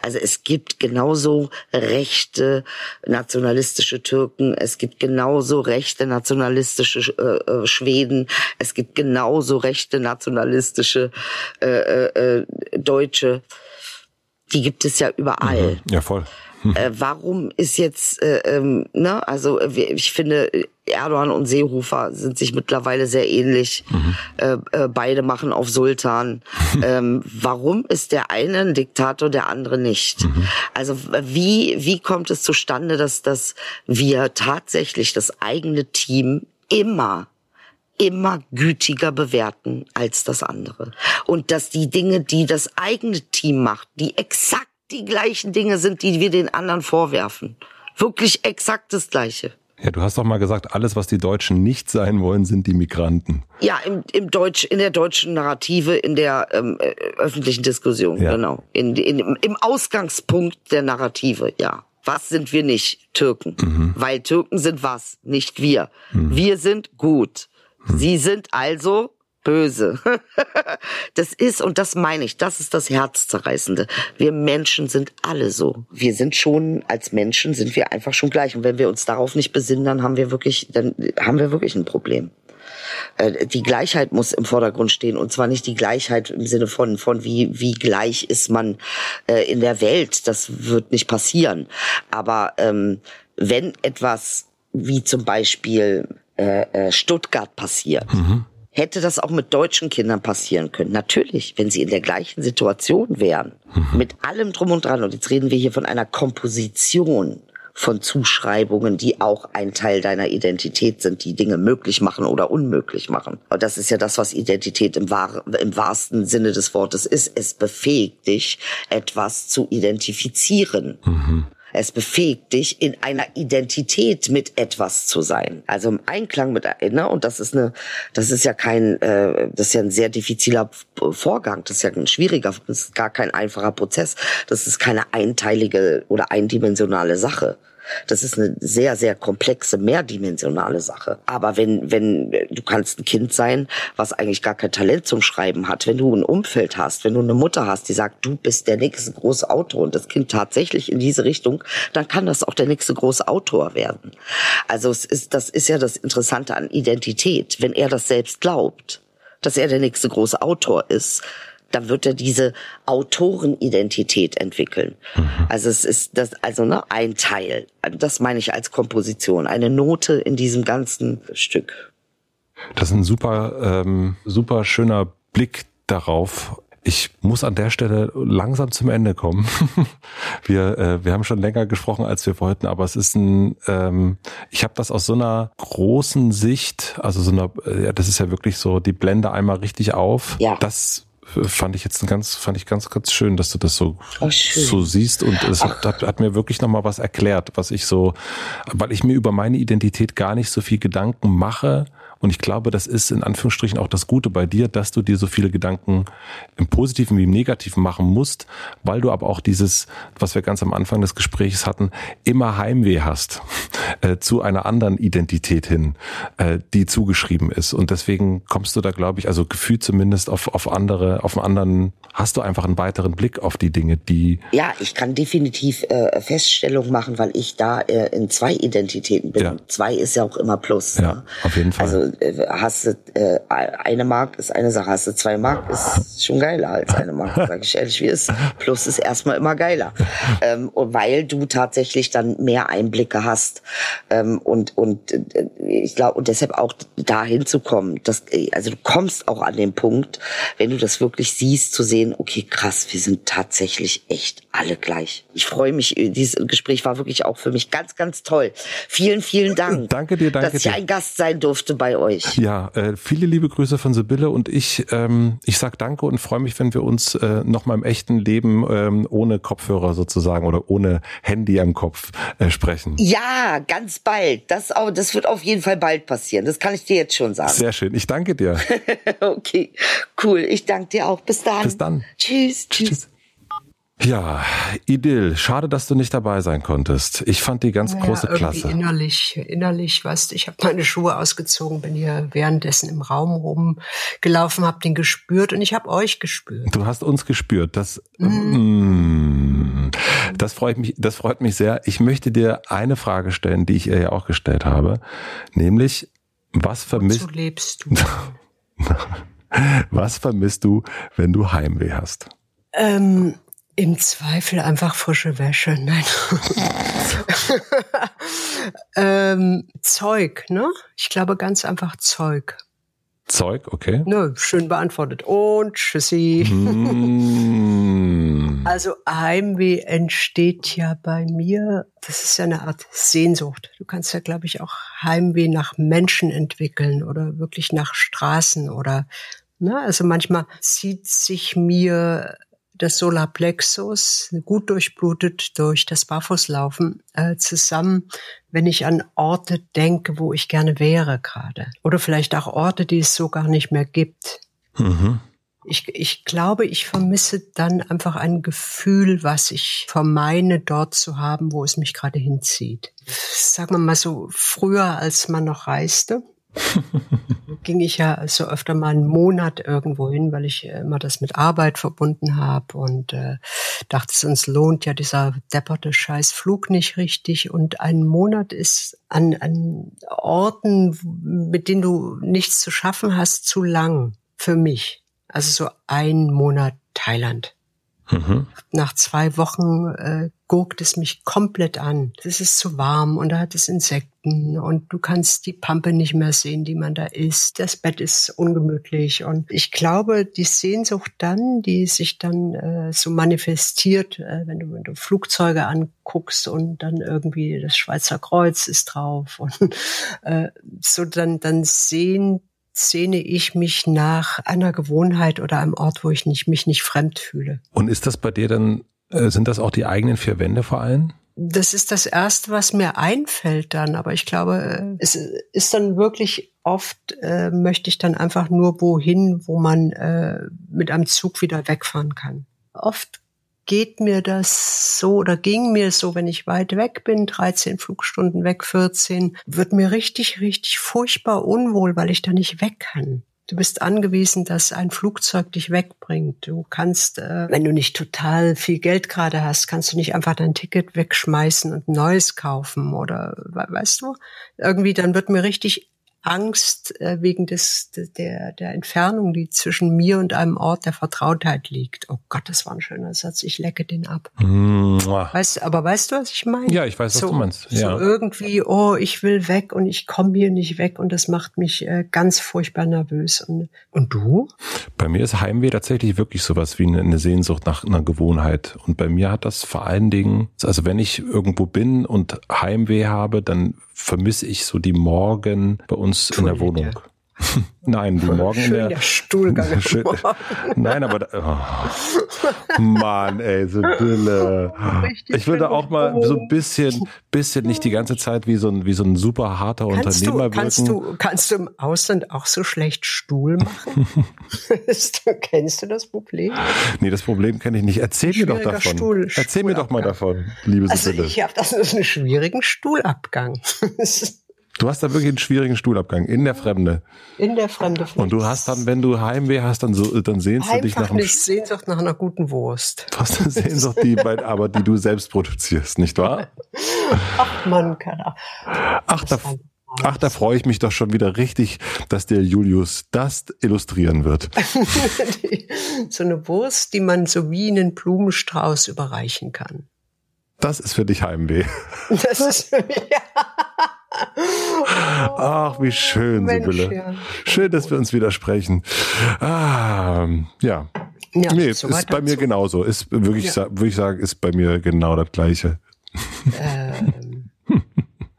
Also es gibt genauso rechte nationalistische Türken, es gibt genauso rechte nationalistische äh, äh Schweden, es gibt genauso rechte nationalistische äh, äh, äh, Deutsche. Die gibt es ja überall. Mhm. Ja, voll. Äh, warum ist jetzt, äh, ähm, ne, also ich finde, Erdogan und Seehofer sind sich mittlerweile sehr ähnlich. Mhm. Äh, äh, beide machen auf Sultan. ähm, warum ist der eine ein Diktator, der andere nicht? Mhm. Also wie, wie kommt es zustande, dass, dass wir tatsächlich das eigene Team immer immer gütiger bewerten als das andere. Und dass die Dinge, die das eigene Team macht, die exakt die gleichen Dinge sind, die wir den anderen vorwerfen. Wirklich exakt das Gleiche. Ja, du hast doch mal gesagt, alles, was die Deutschen nicht sein wollen, sind die Migranten. Ja, im, im Deutsch, in der deutschen Narrative, in der ähm, äh, öffentlichen Diskussion, ja. genau. In, in, Im Ausgangspunkt der Narrative, ja. Was sind wir nicht? Türken. Mhm. Weil Türken sind was? Nicht wir. Mhm. Wir sind gut. Mhm. Sie sind also böse. das ist, und das meine ich, das ist das Herzzerreißende. Wir Menschen sind alle so. Wir sind schon, als Menschen sind wir einfach schon gleich. Und wenn wir uns darauf nicht besinnen, dann haben wir wirklich, dann haben wir wirklich ein Problem äh, die Gleichheit muss im Vordergrund stehen und zwar nicht die Gleichheit im Sinne von von wie wie gleich ist man äh, in der Welt. Das wird nicht passieren. Aber ähm, wenn etwas wie zum Beispiel äh, Stuttgart passiert. Mhm hätte das auch mit deutschen Kindern passieren können. Natürlich, wenn sie in der gleichen Situation wären. Mhm. Mit allem drum und dran. Und jetzt reden wir hier von einer Komposition von Zuschreibungen, die auch ein Teil deiner Identität sind, die Dinge möglich machen oder unmöglich machen. Und das ist ja das, was Identität im, wahr, im wahrsten Sinne des Wortes ist. Es befähigt dich, etwas zu identifizieren. Mhm. Es befähigt dich, in einer Identität mit etwas zu sein. Also im Einklang mit, ne? Und das ist eine, das ist ja kein, äh, das ist ja ein sehr diffiziler Vorgang. Das ist ja ein schwieriger, das ist gar kein einfacher Prozess. Das ist keine einteilige oder eindimensionale Sache. Das ist eine sehr, sehr komplexe, mehrdimensionale Sache. Aber wenn, wenn, du kannst ein Kind sein, was eigentlich gar kein Talent zum Schreiben hat, wenn du ein Umfeld hast, wenn du eine Mutter hast, die sagt, du bist der nächste große Autor und das Kind tatsächlich in diese Richtung, dann kann das auch der nächste große Autor werden. Also es ist, das ist ja das Interessante an Identität. Wenn er das selbst glaubt, dass er der nächste große Autor ist, da wird er diese Autorenidentität entwickeln. Mhm. Also es ist das, also ne, ein Teil. Das meine ich als Komposition, eine Note in diesem ganzen Stück. Das ist ein super, ähm, super schöner Blick darauf. Ich muss an der Stelle langsam zum Ende kommen. wir, äh, wir haben schon länger gesprochen, als wir wollten, aber es ist ein, ähm, ich habe das aus so einer großen Sicht, also so einer, äh, ja, das ist ja wirklich so, die Blende einmal richtig auf. Ja. Das fand ich jetzt ein ganz, fand ich ganz, ganz schön, dass du das so, oh, so siehst und es hat, hat, hat, mir wirklich nochmal was erklärt, was ich so, weil ich mir über meine Identität gar nicht so viel Gedanken mache, und ich glaube, das ist in Anführungsstrichen auch das Gute bei dir, dass du dir so viele Gedanken im Positiven wie im Negativen machen musst, weil du aber auch dieses, was wir ganz am Anfang des Gesprächs hatten, immer Heimweh hast äh, zu einer anderen Identität hin, äh, die zugeschrieben ist. Und deswegen kommst du da, glaube ich, also gefühlt zumindest auf, auf andere, auf einen anderen, hast du einfach einen weiteren Blick auf die Dinge, die. Ja, ich kann definitiv äh, Feststellung machen, weil ich da äh, in zwei Identitäten bin. Ja. Zwei ist ja auch immer Plus. Ja, ne? auf jeden Fall. Also äh, hast du äh, eine Mark ist eine Sache, hast du zwei Mark ist schon geiler als eine Mark, sage ich ehrlich wie ist. Plus ist erstmal immer geiler, ähm, weil du tatsächlich dann mehr Einblicke hast ähm, und und äh, ich glaube und deshalb auch dahin zu kommen, dass also du kommst auch an den Punkt, wenn du das wirklich siehst, zu sehen, okay krass, wir sind tatsächlich echt alle gleich. Ich freue mich, dieses Gespräch war wirklich auch für mich ganz ganz toll. Vielen vielen Dank. Danke dir, danke dass ich ein Gast sein durfte bei euch. Ja, äh, viele liebe Grüße von Sibylle und ich. Ähm, ich sag Danke und freue mich, wenn wir uns äh, noch mal im echten Leben ähm, ohne Kopfhörer sozusagen oder ohne Handy am Kopf äh, sprechen. Ja, ganz bald. Das, auch, das wird auf jeden Fall bald passieren. Das kann ich dir jetzt schon sagen. Sehr schön. Ich danke dir. okay, cool. Ich danke dir auch. Bis dann. Bis dann. Tschüss. Tschüss. tschüss. Ja, Idyll, schade, dass du nicht dabei sein konntest. Ich fand die ganz naja, große Klasse. Innerlich, innerlich, weißt du, ich habe meine Schuhe ausgezogen, bin hier währenddessen im Raum rumgelaufen, habe den gespürt und ich habe euch gespürt. Du hast uns gespürt. Das, mm. Das freut mich, das freut mich sehr. Ich möchte dir eine Frage stellen, die ich ihr ja auch gestellt habe, nämlich was vermisst? Lebst du. was vermisst du, wenn du Heimweh hast? Ähm, Im Zweifel einfach frische Wäsche. Nein. ähm, Zeug, ne? Ich glaube ganz einfach Zeug. Zeug, okay. Nö, schön beantwortet. Und tschüssi. Mm. Also Heimweh entsteht ja bei mir, das ist ja eine Art Sehnsucht. Du kannst ja, glaube ich, auch Heimweh nach Menschen entwickeln oder wirklich nach Straßen oder, ne? Also manchmal zieht sich mir das Solarplexus gut durchblutet durch das Barfußlaufen äh, zusammen, wenn ich an Orte denke, wo ich gerne wäre gerade. Oder vielleicht auch Orte, die es so gar nicht mehr gibt. Mhm. Ich, ich glaube, ich vermisse dann einfach ein Gefühl, was ich vermeine, dort zu haben, wo es mich gerade hinzieht. Sagen wir mal so, früher, als man noch reiste, ging ich ja so öfter mal einen Monat irgendwo hin, weil ich immer das mit Arbeit verbunden habe und äh, dachte, sonst lohnt ja dieser depperte scheiß Flug nicht richtig. Und ein Monat ist an, an Orten, mit denen du nichts zu schaffen hast, zu lang für mich. Also so ein Monat Thailand. Mhm. Nach zwei Wochen äh, guckt es mich komplett an. Es ist zu warm und da hat es Insekten und du kannst die Pampe nicht mehr sehen, die man da isst. Das Bett ist ungemütlich und ich glaube, die Sehnsucht dann, die sich dann äh, so manifestiert, äh, wenn, du, wenn du Flugzeuge anguckst und dann irgendwie das Schweizer Kreuz ist drauf und äh, so dann dann sehen sehne ich mich nach einer Gewohnheit oder einem Ort, wo ich nicht, mich nicht fremd fühle. Und ist das bei dir dann, äh, sind das auch die eigenen vier Wände vor allem? Das ist das Erste, was mir einfällt dann. Aber ich glaube, äh, es ist dann wirklich oft, äh, möchte ich dann einfach nur wohin, wo man äh, mit einem Zug wieder wegfahren kann. Oft geht mir das so oder ging mir so, wenn ich weit weg bin, 13 Flugstunden weg, 14, wird mir richtig, richtig furchtbar unwohl, weil ich da nicht weg kann. Du bist angewiesen, dass ein Flugzeug dich wegbringt. Du kannst, äh, wenn du nicht total viel Geld gerade hast, kannst du nicht einfach dein Ticket wegschmeißen und neues kaufen oder weißt du? Irgendwie dann wird mir richtig Angst äh, wegen des, der, der Entfernung, die zwischen mir und einem Ort der Vertrautheit liegt. Oh Gott, das war ein schöner Satz. Ich lecke den ab. Weißt, aber weißt du, was ich meine? Ja, ich weiß, was so, du meinst. Ja. So irgendwie, oh, ich will weg und ich komme hier nicht weg und das macht mich äh, ganz furchtbar nervös. Und, und du? Bei mir ist Heimweh tatsächlich wirklich sowas wie eine Sehnsucht nach einer Gewohnheit. Und bei mir hat das vor allen Dingen, also wenn ich irgendwo bin und Heimweh habe, dann vermisse ich so die Morgen bei uns in der Wohnung. Nein, die Morgen Schön in der, der Stuhlgang. Schön, nein, aber da, oh, Mann, ey, so Dille. Richtig ich würde auch mal so ein bisschen, bisschen nicht die ganze Zeit wie so ein wie so ein super harter kannst Unternehmer du, kannst wirken. Du, kannst du im Ausland auch so schlecht Stuhl machen? Kennst du das Problem? Nee, das Problem kenne ich nicht. Erzähl mir doch davon. Stuhl- Erzähl mir doch mal davon, liebe Also Sibylle. ich habe das ist einen schwierigen Stuhlabgang. Du hast da wirklich einen schwierigen Stuhlabgang in der Fremde. In der Fremde. Und du hast dann, wenn du Heimweh hast, dann so, dann sehnst du dich nach einfach einem nicht Sehnsucht nach einer guten Wurst. Du hast eine Sehnsucht, die bei, aber die du selbst produzierst, nicht wahr? Ach man, kann auch. Ach, da, ach, da freue ich mich doch schon wieder richtig, dass der Julius das illustrieren wird. So eine Wurst, die man so wie einen Blumenstrauß überreichen kann. Das ist für dich Heimweh. Das ist ja. Ach, wie schön, Mensch, Sibylle. ja. Schön, dass wir uns widersprechen. Ah, ja. Ja, Nee, soweit ist bei mir dazu. genauso. Ist wirklich, Ja. würde ich sagen, ist bei mir genau das Gleiche. Ähm,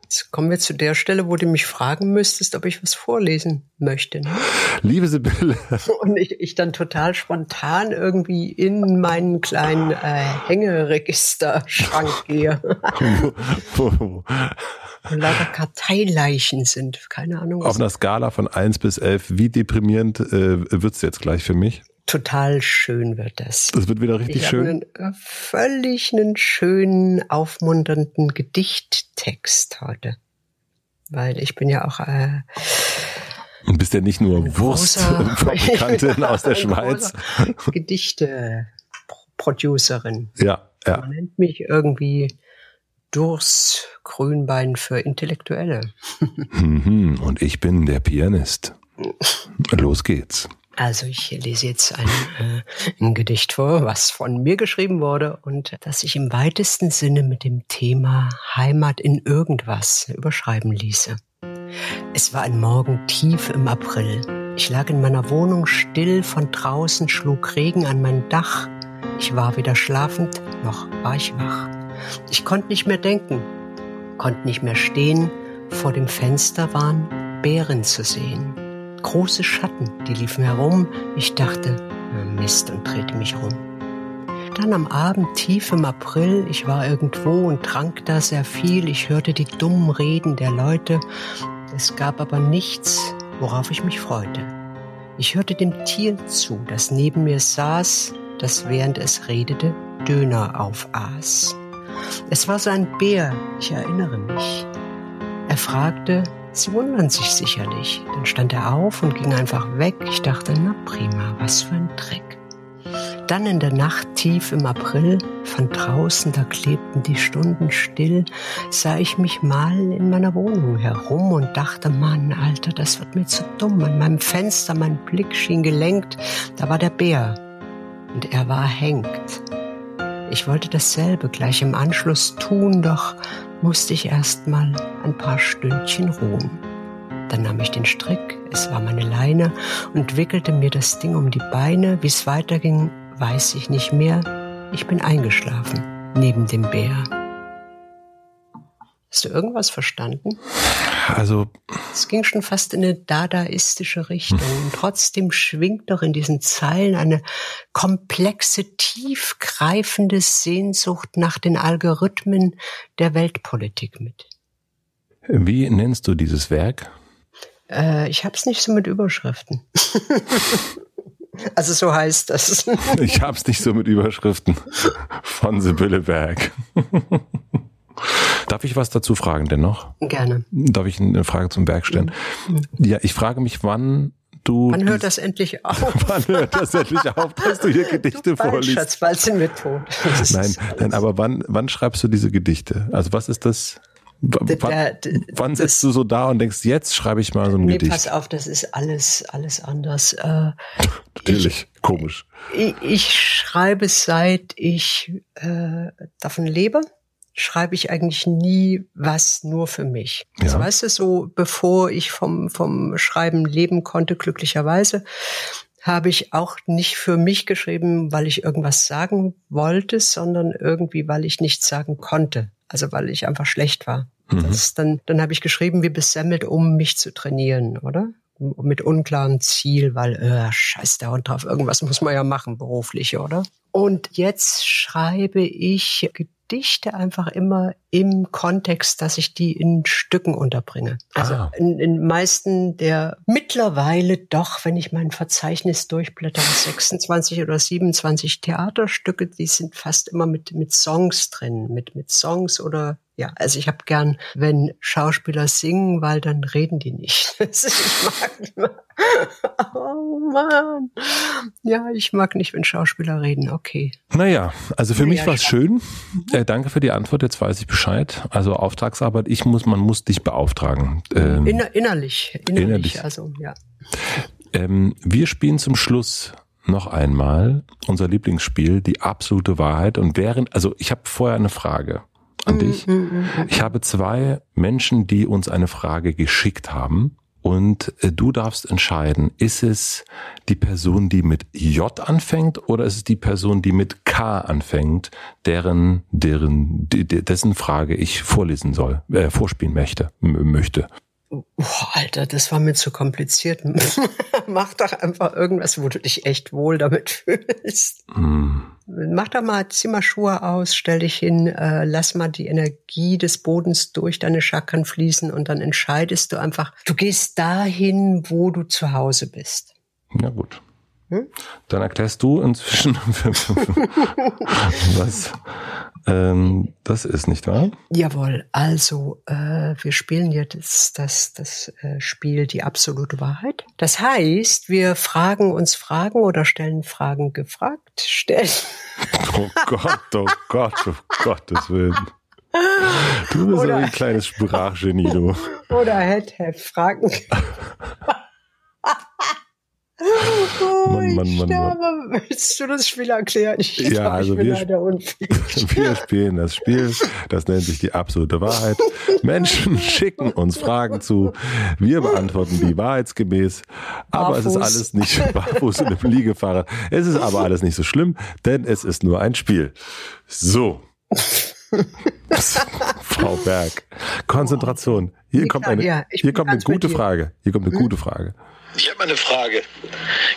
jetzt kommen wir zu der Stelle, wo du mich fragen müsstest, ob ich was vorlesen möchte. Ne? Liebe Sibylle, Und ich, ich dann total spontan irgendwie in meinen kleinen äh, Hängeregisterschrank gehe, wo lauter Karteileichen sind. Keine Ahnung. auf einer Skala von 1 bis 11, wie deprimierend äh, wird's jetzt gleich für mich? total schön wird das. Das wird wieder richtig Ich habe schön. einen äh, völlig einen schönen, aufmunternden Gedichttext heute. Weil ich bin ja auch äh, Und bist ja nicht nur Wurstfabrikantin aus der Schweiz. Gedichte-Producerin. Ja, ja. Man nennt mich irgendwie Durs Grünbein für Intellektuelle. Mhm, Und ich bin der Pianist. Los geht's. Also ich lese jetzt ein, äh, ein Gedicht vor, was von mir geschrieben wurde und das sich im weitesten Sinne mit dem Thema Heimat in irgendwas überschreiben ließe. Es war ein Morgen tief im April. Ich lag in meiner Wohnung still, von draußen schlug Regen an mein Dach. Ich war weder schlafend, noch war ich wach. Ich konnte nicht mehr denken, konnte nicht mehr stehen. Vor dem Fenster waren Bären zu sehen. Große Schatten, die liefen herum. Ich dachte, Mist und drehte mich rum. Dann am Abend tief im April, ich war irgendwo und trank da sehr viel. Ich hörte die dummen Reden der Leute. Es gab aber nichts, worauf ich mich freute. Ich hörte dem Tier zu, das neben mir saß, das während es redete Döner aufaß. Es war so ein Bär, ich erinnere mich. Er fragte, Sie wundern sich sicherlich. Dann stand er auf und ging einfach weg. Ich dachte, na prima, was für ein Dreck. Dann in der Nacht tief im April, von draußen, da klebten die Stunden still, sah ich mich mal in meiner Wohnung herum und dachte, Mann, Alter, das wird mir zu dumm. An meinem Fenster, mein Blick schien gelenkt, da war der Bär. Und er war hängt. Ich wollte dasselbe gleich im Anschluss tun, doch musste ich erst mal ein paar Stündchen ruhen. Dann nahm ich den Strick, es war meine Leine, und wickelte mir das Ding um die Beine. Wie es weiterging, weiß ich nicht mehr. Ich bin eingeschlafen neben dem Bär. Hast du irgendwas verstanden? Also. Es ging schon fast in eine dadaistische Richtung. Hm. Und trotzdem schwingt doch in diesen Zeilen eine komplexe, tiefgreifende Sehnsucht nach den Algorithmen der Weltpolitik mit. Wie nennst du dieses Werk? Äh, ich hab's nicht so mit Überschriften. also so heißt das. ich hab's nicht so mit Überschriften. Von Sibylle Berg. Darf ich was dazu fragen dennoch? Gerne. Darf ich eine Frage zum Berg stellen? Mhm. Ja, ich frage mich, wann du. Wann hört das endlich auf? wann hört das endlich auf, dass du hier Gedichte du vorliest? Schatz, bald sind wir tot. Nein, nein, aber wann, wann schreibst du diese Gedichte? Also was ist das? W der, der, wann sitzt du so da und denkst, jetzt schreibe ich mal so ein nee, Gedicht? pass auf, das ist alles, alles anders. Äh, Natürlich, ich, komisch. Ich, ich, schreibe seit ich äh, davon lebe schreibe ich eigentlich nie was nur für mich. Ja. Also weißt du, so bevor ich vom, vom Schreiben leben konnte, glücklicherweise, habe ich auch nicht für mich geschrieben, weil ich irgendwas sagen wollte, sondern irgendwie, weil ich nichts sagen konnte. Also weil ich einfach schlecht war. Mhm. Dann, dann habe ich geschrieben wie besemmelt, um mich zu trainieren, oder? Mit unklarem Ziel, weil, äh, scheiß der Hund drauf, irgendwas muss man ja machen, beruflich, oder? Und jetzt schreibe ich Gedichte einfach immer im Kontext, dass ich die in Stücken unterbringe. Also ah. in, in meisten der mittlerweile doch, wenn ich mein Verzeichnis durchblätter, 26 oder 27 Theaterstücke, die sind fast immer mit, mit Songs drin, mit, mit Songs oder ja, also ich habe gern, wenn Schauspieler singen, weil dann reden die nicht. ich mag Oh Mann. Ja, ich mag nicht, wenn Schauspieler reden. Okay. Naja, also für naja, mich war es schön. Äh, danke für die Antwort. Jetzt weiß ich Bescheid. Also Auftragsarbeit. Ich muss, man muss dich beauftragen. Ähm, Inner, innerlich, innerlich. Innerlich. Also ja. Ähm, wir spielen zum Schluss noch einmal unser Lieblingsspiel, die absolute Wahrheit. Und während, also ich habe vorher eine Frage an mm, dich. Mm, mm, ich habe zwei Menschen, die uns eine Frage geschickt haben. Und äh, du darfst entscheiden, ist es die Person, die mit J anfängt oder ist es die Person, die mit K anfängt, deren, deren, dessen Frage ich vorlesen soll, äh, vorspielen möchte, möchte. Oh, Alter, das war mir zu kompliziert. Mach doch einfach irgendwas, wo du dich echt wohl damit fühlst. Mm. Mach doch mal, zieh mal Schuhe aus, stell dich hin, äh, lass mal die Energie des Bodens durch deine Chakren fließen und dann entscheidest du einfach, du gehst dahin, wo du zu Hause bist. Ja, gut. Hm? Dann erklärst du inzwischen, was ähm, das ist, nicht wahr? Jawohl, also äh, wir spielen jetzt das, das äh, Spiel Die absolute Wahrheit. Das heißt, wir fragen uns Fragen oder stellen Fragen gefragt. Stellen. Oh Gott, oh Gott, oh Gottes Willen. Du bist oder, ein kleines Sprachgenie, du. Oder Head-Have-Fragen. Mann, Mann, Mann, Mann. Willst du das Spiel erklären? Ich ja, glaub, also wir, wir spielen das Spiel. Das nennt sich die absolute Wahrheit. Menschen schicken uns Fragen zu. Wir beantworten die wahrheitsgemäß. Aber Barfuß. es ist alles nicht barfuß in einem Liegefahrrad. Es ist aber alles nicht so schlimm, denn es ist nur ein Spiel. So. Frau Berg. Konzentration. Hier kommt eine, hier kommt eine gute Frage. Hier kommt eine gute Frage. Ich habe mal eine Frage.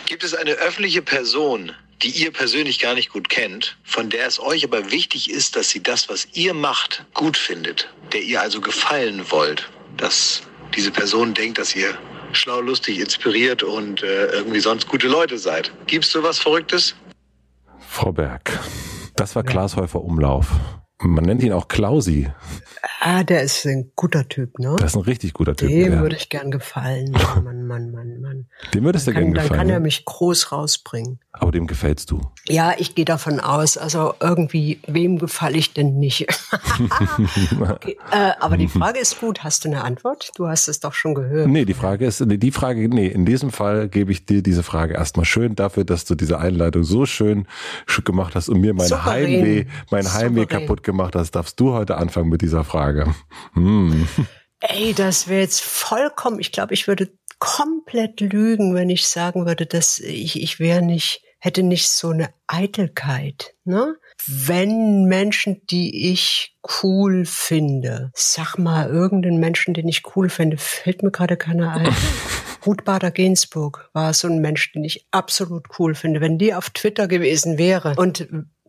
Gibt es eine öffentliche Person, die ihr persönlich gar nicht gut kennt, von der es euch aber wichtig ist, dass sie das, was ihr macht, gut findet, der ihr also gefallen wollt, dass diese Person denkt, dass ihr schlau, lustig, inspiriert und äh, irgendwie sonst gute Leute seid. Gibt's sowas Verrücktes? Frau Berg, das war Klaas Häufer Umlauf. Man nennt ihn auch Klausi. Ah, der ist ein guter Typ, ne? Das ist ein richtig guter Typ. Dem ja. würde ich gern gefallen. Mann, Mann, Mann, Mann. Dem würdest du gern gefallen. Dann kann ne? er mich groß rausbringen. Aber dem gefällst du? Ja, ich gehe davon aus. Also irgendwie, wem gefalle ich denn nicht? okay, äh, aber die Frage ist gut. Hast du eine Antwort? Du hast es doch schon gehört. Nee, die Frage ist, die Frage, nee, in diesem Fall gebe ich dir diese Frage erstmal schön dafür, dass du diese Einleitung so schön gemacht hast und mir mein Souverän. Heimweh, mein Heimweh kaputt gemacht hast. Darfst du heute anfangen mit dieser Frage? Hm. Ey, das wäre jetzt vollkommen, ich glaube, ich würde komplett lügen, wenn ich sagen würde, dass ich, ich wäre nicht, hätte nicht so eine Eitelkeit, ne? Wenn Menschen, die ich cool finde, sag mal, irgendeinen Menschen, den ich cool finde, fällt mir gerade keiner ein. Ruth Bader Ginsburg war so ein Mensch, den ich absolut cool finde. Wenn die auf Twitter gewesen wäre und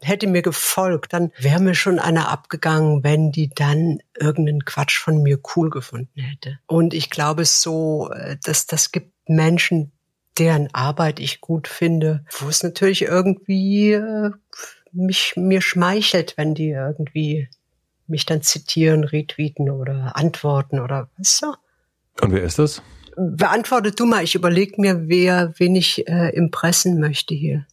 hätte mir gefolgt, dann wäre mir schon einer abgegangen, wenn die dann irgendeinen Quatsch von mir cool gefunden hätte. Und ich glaube so, äh, dass das gibt Menschen, deren Arbeit ich gut finde, wo es natürlich irgendwie äh, mich mir schmeichelt, wenn die irgendwie mich dann zitieren, retweeten oder antworten oder was so. Und wer ist das? Beantworte du mal, ich überlege mir, wer, wen ich äh, impressen möchte hier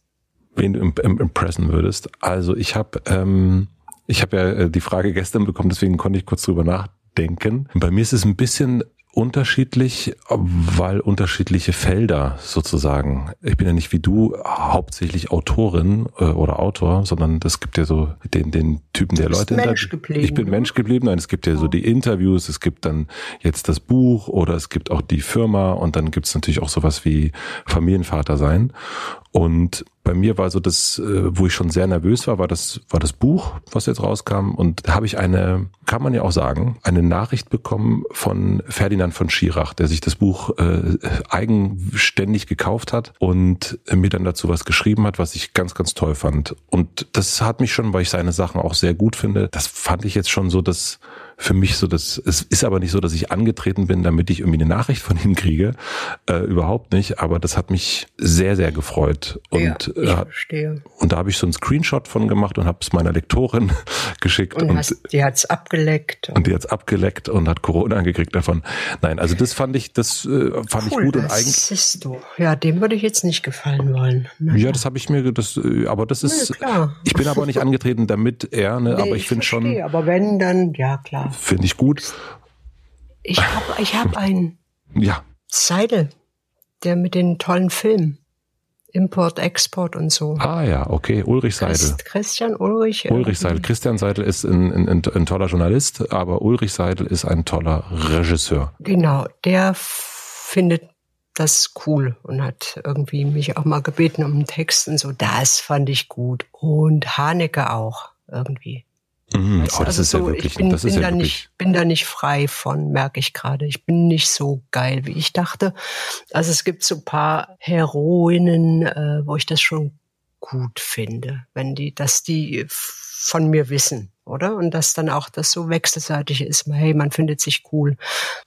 wen du impressen würdest. Also ich habe ähm, ich habe ja äh, die Frage gestern bekommen, deswegen konnte ich kurz drüber nachdenken. Bei mir ist es ein bisschen unterschiedlich, weil unterschiedliche Felder sozusagen. Ich bin ja nicht wie du hauptsächlich Autorin äh, oder Autor, sondern es gibt ja so den, den Typen der Leute. Mensch geblieben, ich bin Mensch geblieben. Nein, es gibt ja so die Interviews, es gibt dann jetzt das Buch oder es gibt auch die Firma und dann gibt es natürlich auch sowas wie Familienvater sein. Und bei mir war so das, äh, wo ich schon sehr nervös war, war das, war das Buch, was jetzt rauskam. Und da habe ich eine, kann man ja auch sagen, eine Nachricht bekommen von Ferdinand von Schirach, der sich das Buch äh, eigenständig gekauft hat und mir dann dazu was geschrieben hat, was ich ganz, ganz toll fand. Und das hat mich schon, weil ich seine Sachen auch sehr gut finde, das fand ich jetzt schon so, dass für mich so, dass es ist aber nicht so, dass ich angetreten bin, damit ich irgendwie eine Nachricht von ihm kriege. Äh, überhaupt nicht. Aber das hat mich sehr, sehr gefreut. Und, ja, ich äh, verstehe. und da habe ich so einen Screenshot von gemacht und habe es meiner Lektorin geschickt. Und, und hast, die hat's abgeleckt. Und, und die hat's abgeleckt und hat Corona angekriegt davon. Nein, also das fand ich, das äh, fand cool, ich gut und eigentlich. Siehst du. Ja, dem würde ich jetzt nicht gefallen wollen. Na, ja, das habe ich mir, das, äh, aber das ist. Ja, ich bin aber nicht angetreten, damit er, ne, nee, aber ich, ich finde schon. Aber wenn, dann, ja klar. Finde ich gut. Ich habe ich hab einen. Ja. Seidel, der mit den tollen Filmen. Import, Export und so. Ah ja, okay, Ulrich Seidel. Christ, Christian Ulrich. Ulrich Seidel. Christian Seidel ist ein, ein, ein, ein, toller Journalist, aber Ulrich Seidel ist ein toller Regisseur. Genau, der findet das cool und hat irgendwie mich auch mal gebeten um einen Text und so. Das fand ich gut. Und Haneke auch irgendwie. Mhm. Oh, das also ist so, ja wirklich, ich bin, das ist bin ja da wirklich. nicht, bin da nicht frei von, merke ich gerade. Ich bin nicht so geil, wie ich dachte. Also es gibt so paar Heroinnen, äh, wo ich das schon gut finde, wenn die, dass die von mir wissen, oder? Und dass dann auch das so wechselseitig ist. Hey, man findet sich cool.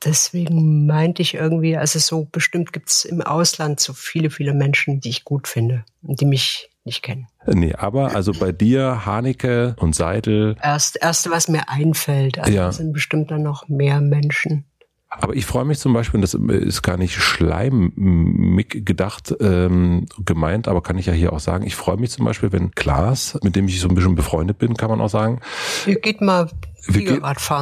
Deswegen meinte ich irgendwie, also so bestimmt gibt's im Ausland so viele, viele Menschen, die ich gut finde und die mich nicht kennen. Nee, aber also bei dir, Haneke und Seidel. Erst, erste, was mir einfällt. Also ja. sind bestimmt dann noch mehr Menschen. Aber ich freue mich zum Beispiel, das ist gar nicht schleimig gedacht, ähm, gemeint, aber kann ich ja hier auch sagen, ich freue mich zum Beispiel, wenn Klaas, mit dem ich so ein bisschen befreundet bin, kann man auch sagen. Geht mal wir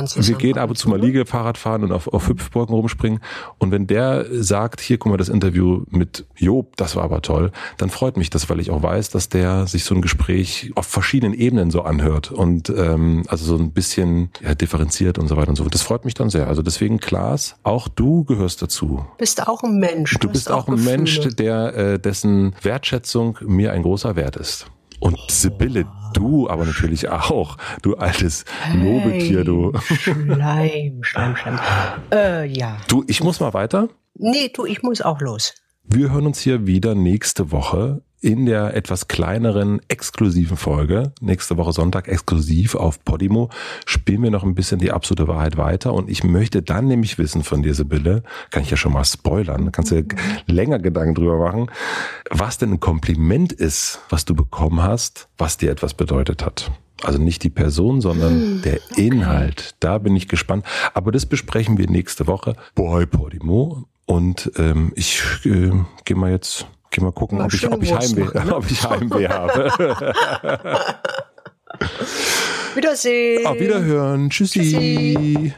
zusammen. Wir gehen ab und zu mal Liegefahrrad fahren und auf, auf Hüpfburgen rumspringen. Und wenn der sagt, hier, guck mal, das Interview mit Job, das war aber toll, dann freut mich das, weil ich auch weiß, dass der sich so ein Gespräch auf verschiedenen Ebenen so anhört und ähm, also so ein bisschen ja, differenziert und so weiter und so. Das freut mich dann sehr. Also deswegen, Klaas, auch du gehörst dazu. Bist auch ein Mensch. Du, bist auch, auch ein Mensch, der äh, dessen Wertschätzung mir ein großer Wert ist. Und Sibylle, du aber natürlich auch, du altes Lobetier, du. Schleim, Schleim, Schleim. Äh, ja. Du, ich muss mal weiter. Nee, du, ich muss auch los. Wir hören uns hier wieder nächste Woche in der etwas kleineren, exklusiven Folge, nächste Woche Sonntag exklusiv auf Podimo, spielen wir noch ein bisschen die absolute Wahrheit weiter. Und ich möchte dann nämlich wissen von dir, Sibylle, kann ich ja schon mal spoilern, kannst du länger Gedanken drüber machen, was denn ein Kompliment ist, was du bekommen hast, was dir etwas bedeutet hat. Also nicht die Person, sondern hm, der. Inhalt. Da bin ich gespannt. Aber das besprechen wir nächste Woche bei Podimo. Und ähm, ich äh, gehe mal jetzt Geh mal gucken, mal ob, ich, ob, ich Heimweh, ne? ob ich Heimweh habe. Wiedersehen. Auf Wiederhören. Tschüssi. Tschüssi.